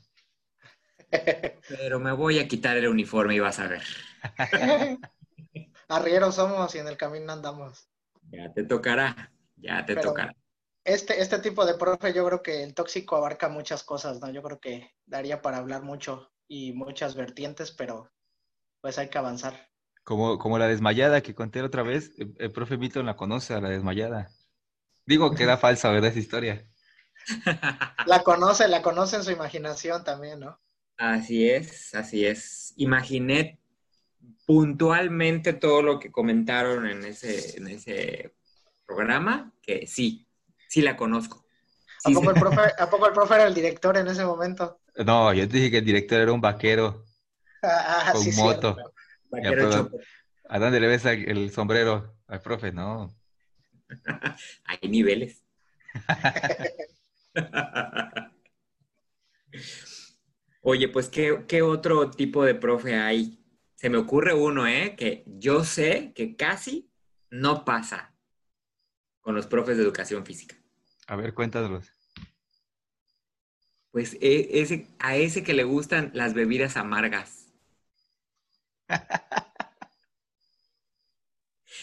Pero me voy a quitar el uniforme y vas a ver. Arrieros somos y en el camino andamos. Ya te tocará, ya te tocará este, este tipo de profe, yo creo que el tóxico abarca muchas cosas, ¿no? Yo creo que daría para hablar mucho y muchas vertientes, pero pues hay que avanzar. Como, como la desmayada que conté otra vez, el, profe Milton la conoce a la desmayada. Digo que era falsa, ¿verdad? Esa historia. La conoce, la conoce en su imaginación también, ¿no? Así es, así es. Imaginé puntualmente todo lo que comentaron en ese, en ese programa, que sí, sí la conozco. ¿A, poco el profe, ¿A poco el profe era el director en ese momento? No, yo te dije que el director era un vaquero ah, con moto. ¿A dónde le ves el sombrero al profe? No. Hay niveles. Oye, pues, ¿qué, ¿qué, otro tipo de profe hay? Se me ocurre uno, ¿eh? Que yo sé que casi no pasa con los profes de educación física. A ver, cuéntanos. Pues e, ese, a ese que le gustan las bebidas amargas.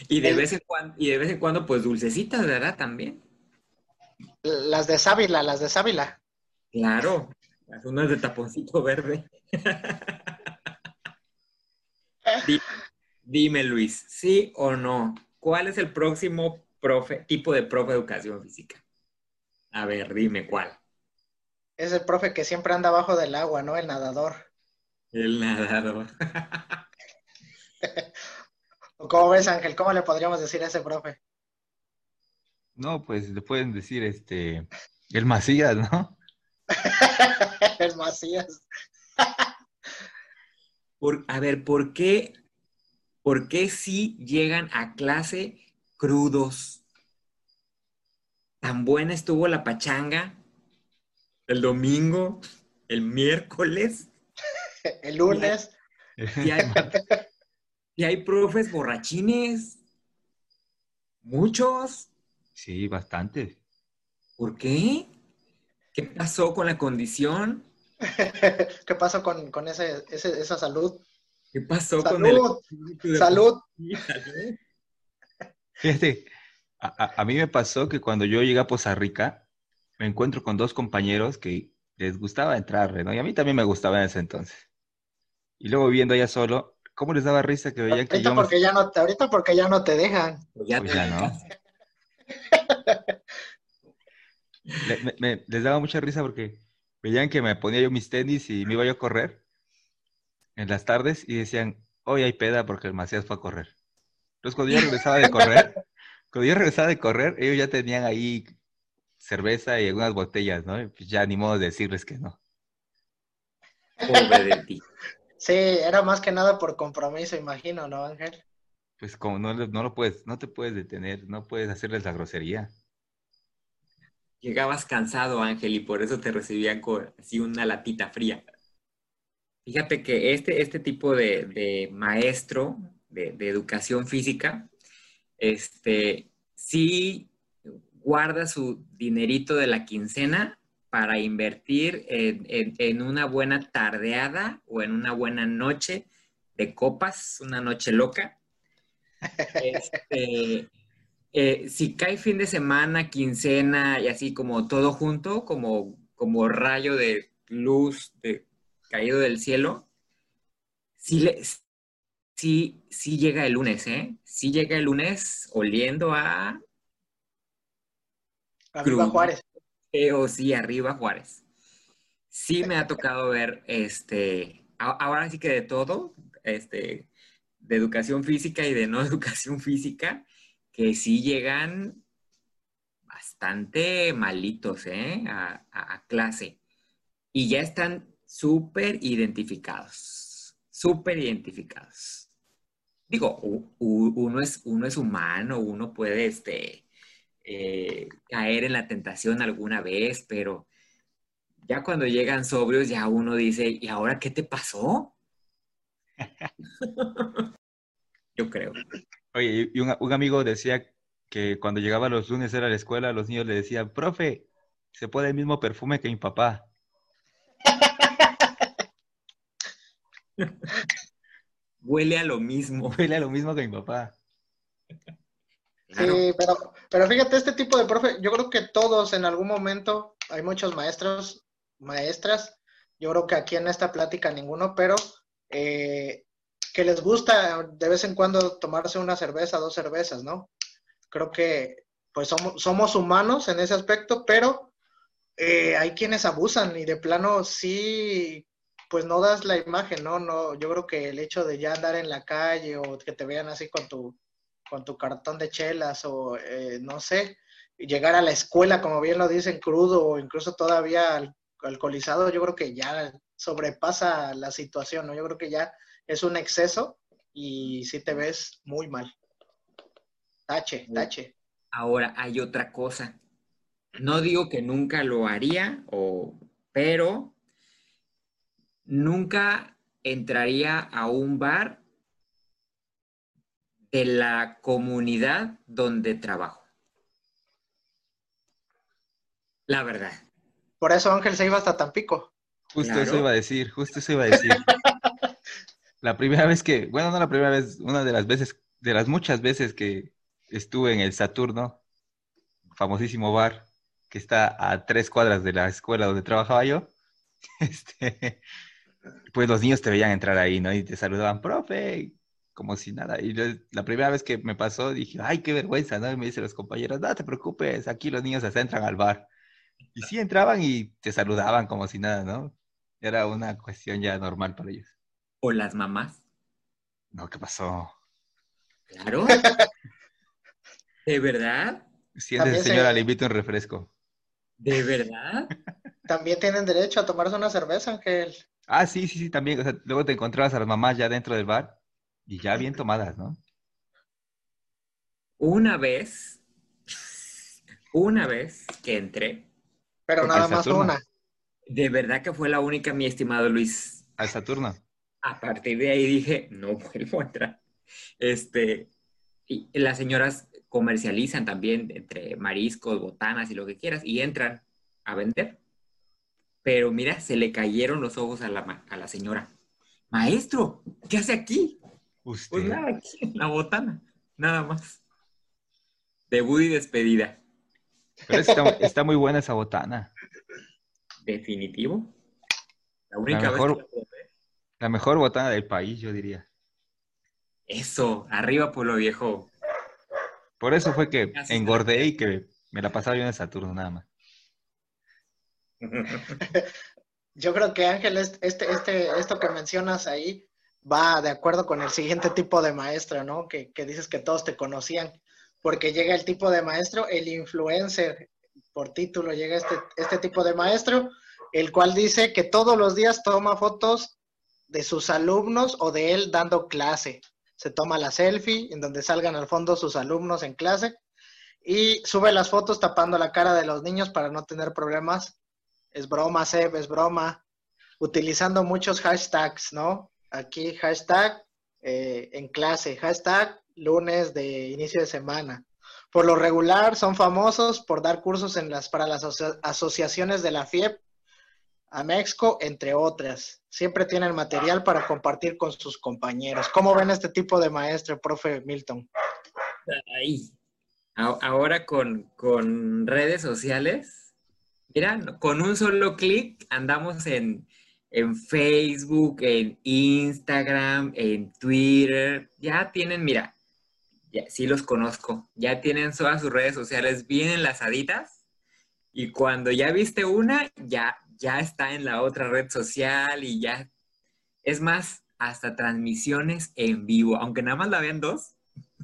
y, de vez en cuando, y de vez en cuando, pues dulcecitas, ¿verdad? También. Las de sábila, las de sábila. Claro, las unas de taponcito verde. dime, Luis, ¿sí o no? ¿Cuál es el próximo profe, tipo de profe de educación física? A ver, dime cuál. Es el profe que siempre anda abajo del agua, ¿no? El nadador. El nadador. ¿Cómo ves, Ángel? ¿Cómo le podríamos decir a ese profe? No, pues le pueden decir este el Macías, ¿no? el Macías. a ver, ¿por qué, ¿por qué si llegan a clase crudos? Tan buena estuvo la pachanga el domingo, el miércoles. el lunes. Y hay, y hay profes borrachines. Muchos. Sí, bastante. ¿Por qué? ¿Qué pasó con la condición? ¿Qué pasó con, con ese, esa salud? ¿Qué pasó con el... Salud. Fíjate, a, a, mí me pasó que cuando yo llegué a Poza Rica, me encuentro con dos compañeros que les gustaba entrar, ¿no? Y a mí también me gustaba en ese entonces. Y luego viendo allá solo, ¿cómo les daba risa que veían que yo... Porque ya no, ahorita porque ya no te dejan. Pues ya, pues no. les daba mucha risa porque veían que me ponía yo mis tenis y me iba yo a correr en las tardes y decían, hoy hay peda porque el Macías fue a correr. Entonces cuando yo regresaba de correr, cuando yo regresaba de correr, ellos ya tenían ahí cerveza y algunas botellas, ¿no? pues ya ni modo de decirles que no. Pobre de ti. Sí, era más que nada por compromiso, imagino, ¿no, Ángel? Pues como no, no lo puedes, no te puedes detener, no puedes hacerles la grosería. Llegabas cansado, Ángel, y por eso te recibían con así una latita fría. Fíjate que este, este tipo de, maestro de, de, educación física, este, sí guarda su dinerito de la quincena para invertir en, una buena tardeada o en una buena noche de copas, una noche loca. Este, eh, si cae fin de semana, quincena y así como todo junto, como, como rayo de luz de, caído del cielo, sí, le, sí, sí llega el lunes, ¿eh? Sí llega el lunes oliendo a Arriba Juárez. o sí, arriba Juárez. Sí me ha tocado ver, este, ahora sí que de todo, este, de educación física y de no educación física, que sí llegan bastante malitos, ¿eh? A, clase. Y ya están súper identificados, súper identificados. Digo, uno es, uno es humano, uno puede, este, eh, caer en la tentación alguna vez, pero ya cuando llegan sobrios, ya uno dice, ¿y ahora qué te pasó? Yo creo. Oye, y un, amigo decía que cuando llegaba los lunes a la escuela, los niños le decían, profe, se pone el mismo perfume que mi papá. Huele a lo mismo. Huele a lo mismo que mi papá. Sí, pero, pero fíjate, este tipo de profe, yo creo que todos en algún momento, hay muchos maestros, maestras, yo creo que aquí en esta plática ninguno, pero eh, que les gusta de vez en cuando tomarse una cerveza, dos cervezas, ¿no? Creo que pues somos, somos humanos en ese aspecto, pero eh, hay quienes abusan y de plano sí, pues no das la imagen, ¿no? No, yo creo que el hecho de ya andar en la calle o que te vean así con tu, con tu cartón de chelas o eh, no sé, llegar a la escuela, como bien lo dicen, crudo o incluso todavía alcoholizado, yo creo que ya sobrepasa la situación, ¿no? Yo creo que ya es un exceso y sí te ves muy mal. Tache, tache. Ahora hay otra cosa. No digo que nunca lo haría, o, pero nunca entraría a un bar de la comunidad donde trabajo. La verdad. Por eso Ángel se iba hasta Tampico. Justo eso iba a decir, justo eso iba a decir. la primera vez que, bueno, no la primera vez, una de las veces, de las muchas veces que estuve en el Saturno, famosísimo bar, que está a tres cuadras de la escuela donde trabajaba yo, este, pues los niños te veían entrar ahí, ¿no? Y te saludaban, profe, como si nada. Y la primera vez que me pasó dije, ay, qué vergüenza, ¿no? Y me dicen los compañeros, no te preocupes, aquí los niños se entran al bar. Y sí entraban y te saludaban como si nada, ¿no? Era una cuestión ya normal para ellos. ¿O las mamás? No, ¿qué pasó? Claro. ¿De verdad? Siente, señora, le invito un refresco. ¿De verdad? También tienen derecho a tomarse una cerveza, Ángel. Ah, sí, sí, sí, también. O sea, luego te encontrabas a las mamás ya dentro del bar y ya bien tomadas, ¿no? Una vez, una vez que entré. Pero nada más una. De verdad que fue la única, mi estimado Luis. Al Saturno. A partir de ahí dije, no vuelvo a entrar. Este, y las señoras comercializan también entre mariscos, botanas y lo que quieras, y entran a vender. Pero mira, se le cayeron los ojos a la, a la señora. Maestro, ¿qué hace aquí? Pues nada, aquí la botana, nada más. Debut y despedida. Pero está, está, muy buena esa botana. Definitivo. La única mejor, La mejor botana del país, yo diría. Eso, arriba por lo viejo. Por eso fue que engordé y que me la pasaba yo en el Saturno nada más. Yo creo que Ángel, este, este, esto que mencionas ahí va de acuerdo con el siguiente tipo de maestro, ¿no? Que, que dices que todos te conocían, porque llega el tipo de maestro, el influencer, por título llega este, este tipo de maestro, el cual dice que todos los días toma fotos de sus alumnos o de él dando clase se toma la selfie en donde salgan al fondo sus alumnos en clase y sube las fotos tapando la cara de los niños para no tener problemas. Es broma, Seb, es broma. Utilizando muchos hashtags, ¿no? Aquí hashtag eh, en clase, hashtag lunes de inicio de semana. Por lo regular son famosos por dar cursos en las, para las asociaciones de la FIEP a México, entre otras. Siempre tienen material para compartir con sus compañeros. ¿Cómo ven este tipo de maestro, profe Milton? Ahora con, con redes sociales, mira, con un solo clic andamos en, en Facebook, en Instagram, en Twitter. Ya tienen, mira, ya, sí los conozco, ya tienen todas sus redes sociales bien enlazaditas. Y cuando ya viste una, ya ya está en la otra red social y ya, es más, hasta transmisiones en vivo, aunque nada más la vean dos.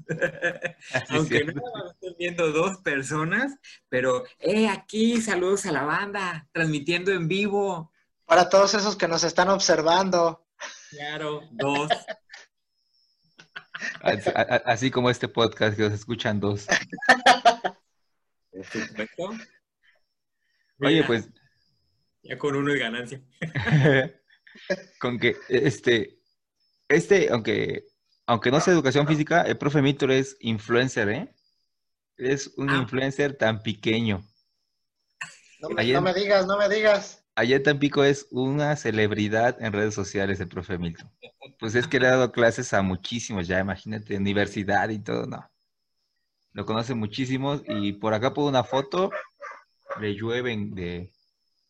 aunque no estén viendo dos personas, pero, eh, aquí saludos a la banda, transmitiendo en vivo. Para todos esos que nos están observando. Claro, dos. Así, como este podcast que os escuchan dos. Oye, pues ya con uno de ganancia. con que, este, este, aunque, aunque no sea educación física, el profe Mítor es influencer, ¿eh? Es un ah. influencer tan pequeño. No me, digas, no me digas. Allá en Tampico es una celebridad en redes sociales el profe Milton. Pues es que le ha dado clases a muchísimos ya, imagínate, universidad y todo, no. Lo conoce muchísimos y por acá puedo una foto, le llueven de,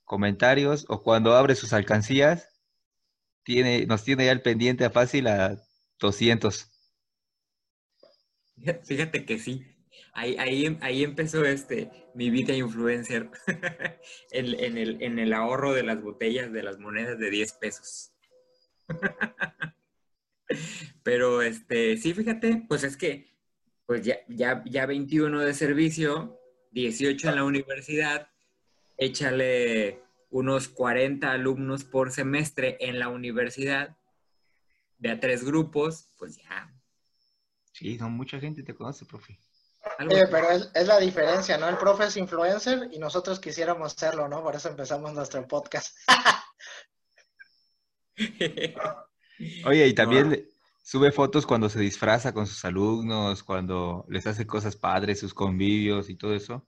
comentarios o cuando abre sus alcancías, tiene, nos tiene ya el pendiente a fácil a 200. Fíjate que sí. Ahí, ahí, ahí empezó este, mi vida influencer en, el, en el ahorro de las botellas de las monedas de 10 pesos. Pero este, sí, fíjate, pues es que pues ya, ya, ya 21 de servicio, 18 en la universidad, échale unos 40 alumnos por semestre en la universidad, de a tres grupos, pues ya. Sí, son mucha gente te conoce, profe. pero es, es, la diferencia, ¿no? El profe es influencer y nosotros quisiéramos serlo, ¿no? Por eso empezamos nuestro podcast. Oye, y también sube fotos cuando se disfraza con sus alumnos, cuando les hace cosas padres, sus convivios y todo eso.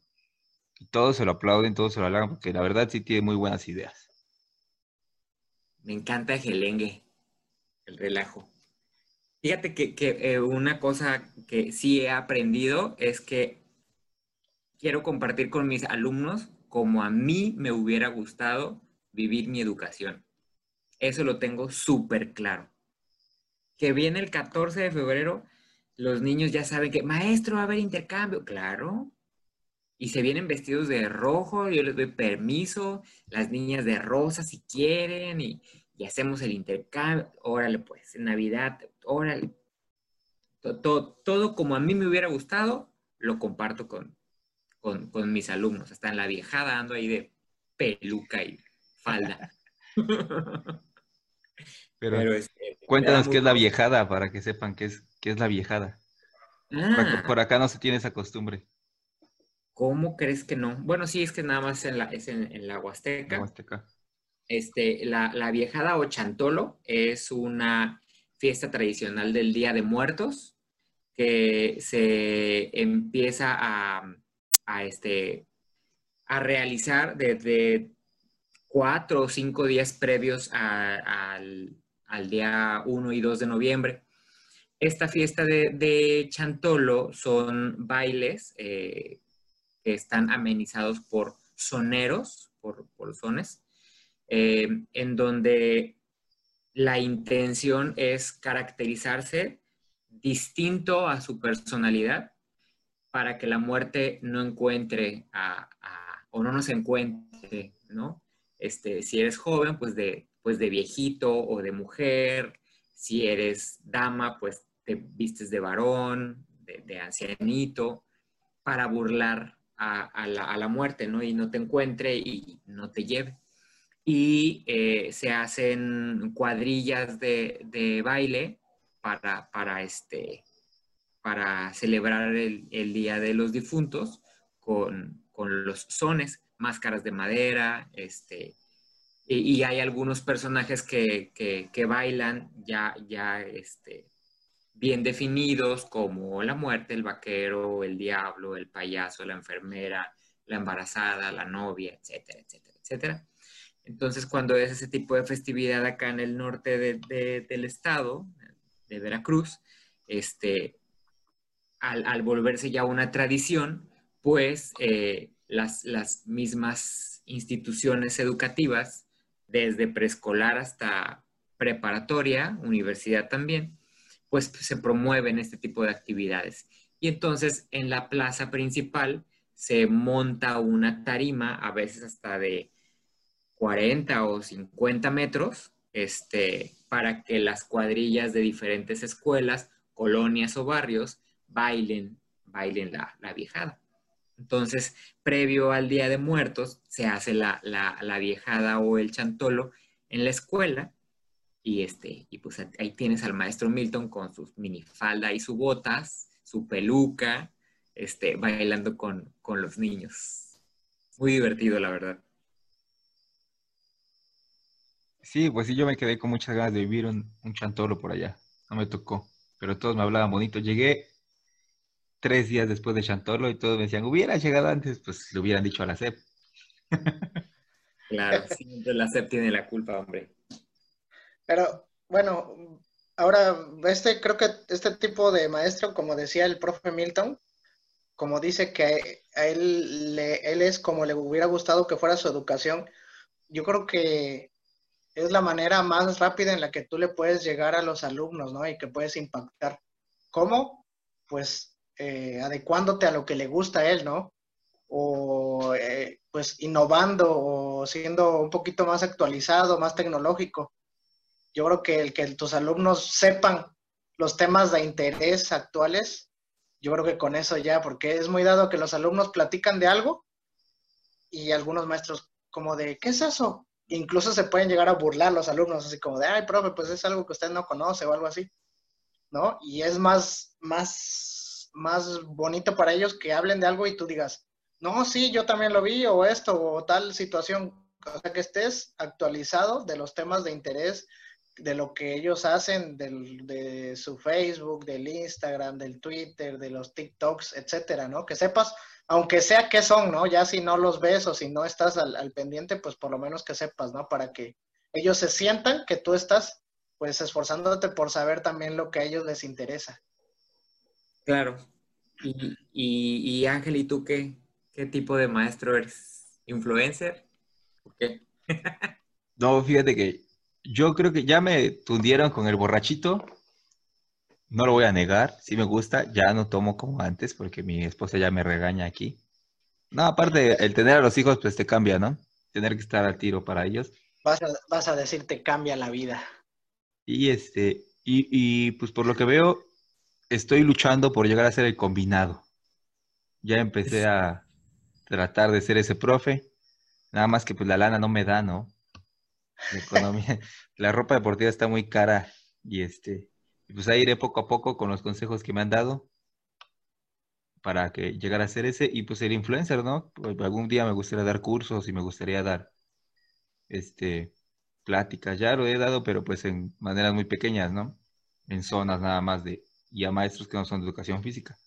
Y todos se lo aplauden, todos se lo halagan, porque la verdad sí tiene muy buenas ideas. Me encanta el gelengue, el relajo. Fíjate que, eh, una cosa que sí he aprendido es que quiero compartir con mis alumnos como a mí me hubiera gustado vivir mi educación. Eso lo tengo súper claro. Que viene el 14 de febrero, los niños ya saben que, maestro, va a haber intercambio. Claro. Y se vienen vestidos de rojo, yo les doy permiso, las niñas de rosa si quieren, y, hacemos el intercambio. Órale, pues, en Navidad, órale. Todo, todo, como a mí me hubiera gustado, lo comparto con, con, con mis alumnos. Hasta en la viejada ando ahí de peluca y falda. Pero, este, cuéntanos qué es la viejada para que sepan qué es, qué es la viejada. Ah. Por, acá no se tiene esa costumbre. ¿Cómo crees que no? Bueno, sí, es que nada más en la, es en, la Huasteca. Este, la, la, viejada o chantolo es una fiesta tradicional del Día de Muertos que se empieza a, a, este, a realizar desde cuatro o cinco días previos al, al día 1 y 2 de noviembre. Esta fiesta de, Chantolo son bailes eh, que están amenizados por soneros, por, por sones, eh, en donde la intención es caracterizarse distinto a su personalidad para que la muerte no encuentre o no nos encuentre, ¿no? Este, si eres joven, pues de pues de viejito o de mujer, si eres dama, pues te vistes de varón, de, ancianito, para burlar a, la, muerte, ¿no? Y no te encuentre y no te lleve. Y eh, se hacen cuadrillas de, baile para, para, este, para celebrar el, Día de los Difuntos con, con los sones, máscaras de madera, este, y, hay algunos personajes que, bailan ya, ya este, bien definidos, como la muerte, el vaquero, el diablo, el payaso, la enfermera, la embarazada, la novia, etcétera, etcétera, etcétera. Entonces, cuando es ese tipo de festividad acá en el norte del estado, de Veracruz, este, al, volverse ya una tradición, pues eh, las, las mismas instituciones educativas desde preescolar hasta preparatoria, universidad también, pues se promueven este tipo de actividades. Y entonces en la plaza principal se monta una tarima, a veces hasta de 40 o 50 metros, este, para que las cuadrillas de diferentes escuelas, colonias o barrios bailen, bailen la, la viejada. Entonces, previo al Día de Muertos, se hace la, viejada o el chantolo en la escuela. Y, este, y pues ahí tienes al maestro Milton con sus minifalda y sus botas, su peluca, este, bailando con, los niños. Muy divertido, la verdad. Sí, pues sí, yo me quedé con muchas ganas de vivir un, un chantolo por allá. No me tocó, pero todos me hablaban bonito. Llegué tres días después de Chantolo y todos me decían, hubiera llegado antes, pues le hubieran dicho a la SEP. Claro, siempre la SEP tiene la culpa, hombre. Pero bueno, ahora, este, creo que este tipo de maestro, como decía el profe Milton, como dice que a él, le, él es como le hubiera gustado que fuera su educación, yo creo que es la manera más rápida en la que tú le puedes llegar a los alumnos, ¿no? Y que puedes impactar. ¿Cómo? Pues eh, adecuándote a lo que le gusta a él, ¿no? O eh, pues innovando o siendo un poquito más actualizado, más tecnológico. Yo creo que el que tus alumnos sepan los temas de interés actuales, yo creo que con eso ya, porque es muy dado que los alumnos platican de algo y algunos maestros como de, ¿qué es eso? Incluso se pueden llegar a burlar los alumnos, así como de, ay, profe, pues es algo que usted no conoce o algo así, ¿no? Y es más, más, más bonito para ellos que hablen de algo y tú digas, no, sí, yo también lo vi, o esto, o tal situación, o sea, que estés actualizado de los temas de interés, de lo que ellos hacen, del, de su Facebook, del Instagram, del Twitter, de los TikToks, etcétera, ¿no? Que sepas aunque sea qué son, ¿no? Ya si no los ves o si no estás al, pendiente, pues por lo menos que sepas, ¿no? Para que ellos se sientan que tú estás, pues, esforzándote por saber también lo que a ellos les interesa. Claro. Y, Ángel, ¿y tú qué, qué tipo de maestro eres? ¿Influencer? ¿O qué? no, fíjate que yo creo que ya me tundieron con el borrachito no lo voy a negar, sí me gusta, ya no tomo como antes porque mi esposa ya me regaña aquí. No, aparte, el tener a los hijos pues te cambia, ¿no? Tener que estar al tiro para ellos. Vas a, vas a decir te cambia la vida. Y este, y, y pues por lo que veo, estoy luchando por llegar a ser el combinado. Ya empecé a tratar de ser ese profe, nada más que pues la lana no me da, ¿no? La economía, la ropa deportiva está muy cara y este, pues ahí iré poco a poco con los consejos que me han dado para que llegara a ser ese y pues ser influencer, ¿no? Pues, algún día me gustaría dar cursos y me gustaría dar este pláticas, ya lo he dado, pero pues en maneras muy pequeñas, ¿no? En zonas nada más de y a maestros que no son de educación física.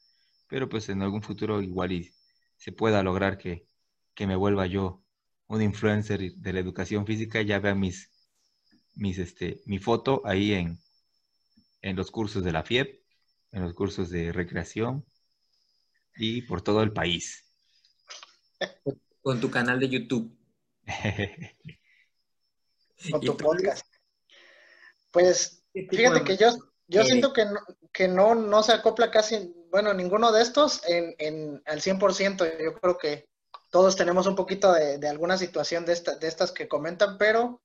Pero pues en algún futuro igual y se pueda lograr que, que me vuelva yo un influencer de la educación física ya vean mis mis este mi foto ahí en en los cursos de la FIEP, en los cursos de recreación y por todo el país. Con tu canal de YouTube. Con tu podcast. Pues fíjate que yo, yo siento que, no, que no, no se acopla casi, bueno, ninguno de estos en, en, al 100%. Yo creo que todos tenemos un poquito de, de alguna situación de, esta, de estas que comentan, pero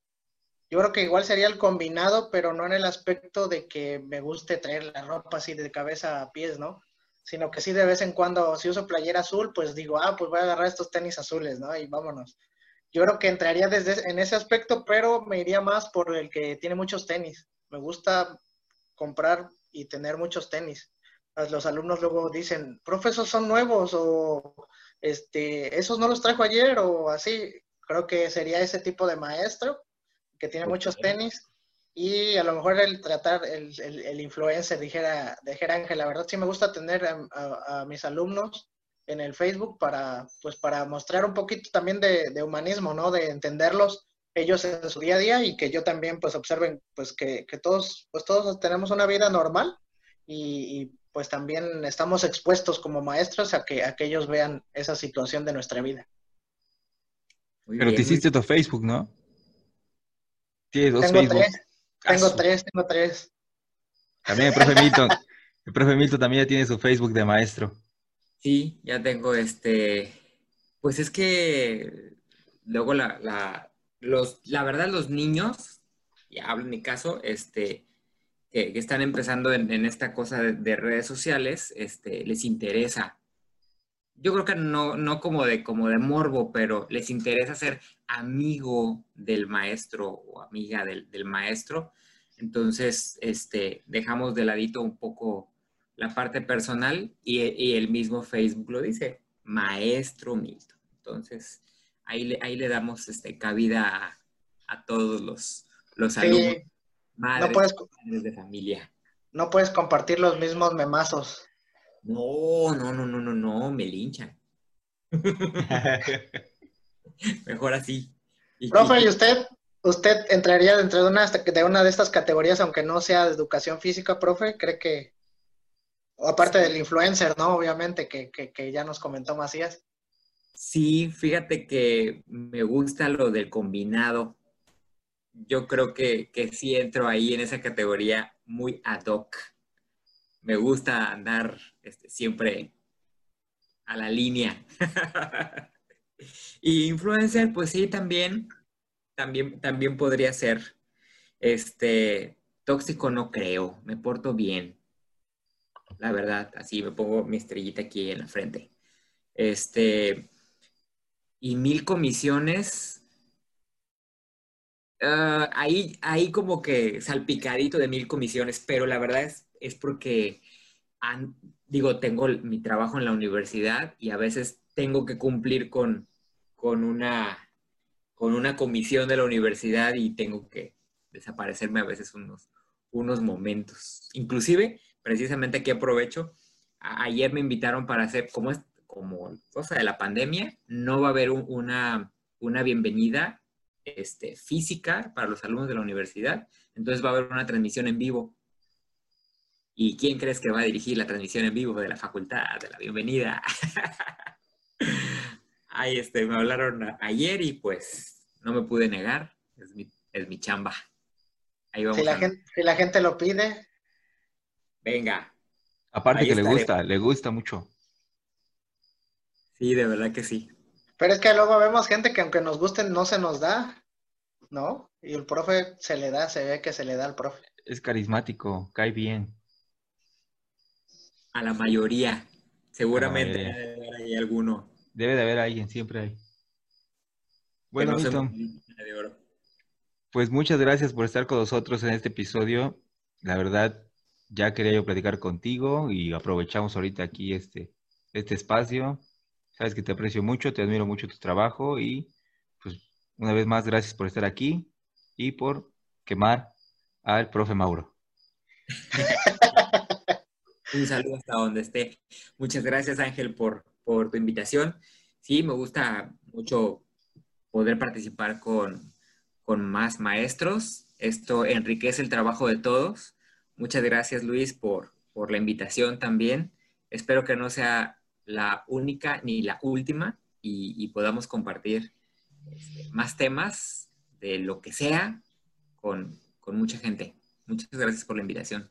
yo creo que igual sería el combinado, pero no en el aspecto de que me guste traer la ropa así de cabeza a pies, ¿no? Sino que sí de vez en cuando, si uso playera azul, pues digo, ah, pues voy a agarrar estos tenis azules, ¿no? Y vámonos. Yo creo que entraría desde en ese aspecto, pero me iría más por el que tiene muchos tenis. Me gusta comprar y tener muchos tenis. Los alumnos luego dicen, profesor, son nuevos o este, esos no los trajo ayer o así. Creo que sería ese tipo de maestro que tiene muchos tenis y a lo mejor el tratar, el, el, influencer, dijera, dijera Ángel, la verdad sí me gusta tener a, mis alumnos en el Facebook para, pues, para mostrar un poquito también de, humanismo, ¿no? De entenderlos ellos en su día a día y que yo también, pues, observen, pues, que, todos, pues, todos tenemos una vida normal y, pues, también estamos expuestos como maestros a que, a que ellos vean esa situación de nuestra vida. Pero te hiciste tu Facebook, ¿no? Tengo Tres. Tengo tres, tengo tres. También el profe Milton. el profe Milton también ya tiene su Facebook de maestro. Sí, ya tengo este. Pues es que luego la, la, los, la verdad, los niños, ya hablo en mi caso, este, que, están empezando en, esta cosa de, de, redes sociales, este, les interesa yo creo que no, no como, de, como de morbo, pero les interesa ser amigo del maestro o amiga del, maestro. Entonces, este, dejamos de ladito un poco la parte personal y, el mismo Facebook lo dice, maestro Milton. Entonces, ahí le, ahí le damos este, cabida a, todos los, los alumnos, madres, no de familia. No puedes compartir los mismos memazos. No, no, no, no, no, no, me linchan. Mejor así. Profe, ¿y usted? ¿Usted entraría dentro de una, de una de estas categorías, aunque no sea de educación física, profe? ¿Cree que, aparte del influencer, ¿no? Obviamente, que, que, ya nos comentó Macías. Sí, fíjate que me gusta lo del combinado. Yo creo que, que sí entro ahí en esa categoría muy ad hoc me gusta andar este, siempre a la línea. y influencer, pues sí, también, también, también podría ser. Este, tóxico no creo, me porto bien. La verdad, así me pongo mi estrellita aquí en la frente. Este, y mil comisiones, ah, ahí, ahí como que salpicadito de mil comisiones, pero la verdad es, es porque, digo, tengo mi trabajo en la universidad y a veces tengo que cumplir con, con, una, con una comisión de la universidad y tengo que desaparecerme a veces unos, unos momentos. Inclusive, precisamente aquí aprovecho, ayer me invitaron para hacer, como es como cosa de la pandemia, no va a haber una, una bienvenida este, física para los alumnos de la universidad, entonces va a haber una transmisión en vivo. ¿Y quién crees que va a dirigir la transmisión en vivo de la facultad, de la bienvenida? Ahí este, me hablaron ayer y pues no me pude negar, es mi, es mi chamba. Ahí vamos si, la gente, si la gente lo pide. Venga. Aparte que le gusta, le gusta mucho. Sí, de verdad que sí. Pero es que luego vemos gente que aunque nos gusten no se nos da, ¿no? Y el profe se le da, se ve que se le da al profe. Es carismático, cae bien. A la mayoría, seguramente debe de haber ahí alguno. Debe de haber alguien, siempre hay. Bueno, pues muchas gracias por estar con nosotros en este episodio. La verdad, ya quería yo platicar contigo y aprovechamos ahorita aquí este, este espacio. Sabes que te aprecio mucho, te admiro mucho tu trabajo y pues una vez más gracias por estar aquí y por quemar al profe Mauro. Un saludo hasta donde esté. Muchas gracias Ángel por, por tu invitación. Sí, me gusta mucho poder participar con, con más maestros. Esto enriquece el trabajo de todos. Muchas gracias Luis por, por la invitación también. Espero que no sea la única ni la última y, podamos compartir este, más temas de lo que sea con, mucha gente. Muchas gracias por la invitación.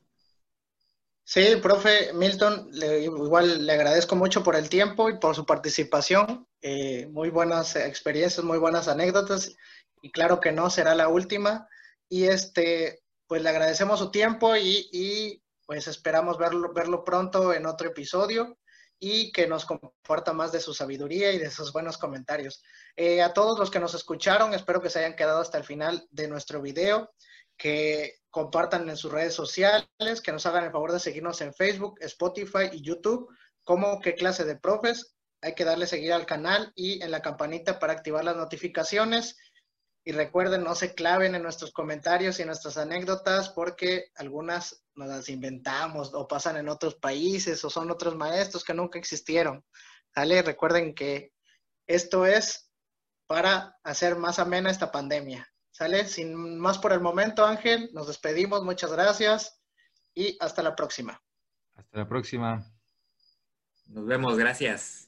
Sí, profe Milton, igual le agradezco mucho por el tiempo y por su participación. Eh, muy buenas experiencias, muy buenas anécdotas y claro que no será la última. Y este, pues le agradecemos su tiempo y, y pues esperamos verlo, verlo pronto en otro episodio y que nos comparta más de su sabiduría y de sus buenos comentarios. Eh, a todos los que nos escucharon, espero que se hayan quedado hasta el final de nuestro video, que compartan en sus redes sociales, que nos hagan el favor de seguirnos en Facebook, Spotify y YouTube, como qué clase de profes. Hay que darle seguir al canal y en la campanita para activar las notificaciones. Y recuerden, no se claven en nuestros comentarios y nuestras anécdotas porque algunas nos las inventamos o pasan en otros países o son otros maestros que nunca existieron. ¿Sale? Recuerden que esto es para hacer más amena esta pandemia. ¿Sale? Sin más por el momento, Ángel, nos despedimos. Muchas gracias y hasta la próxima. Hasta la próxima. Nos vemos, gracias.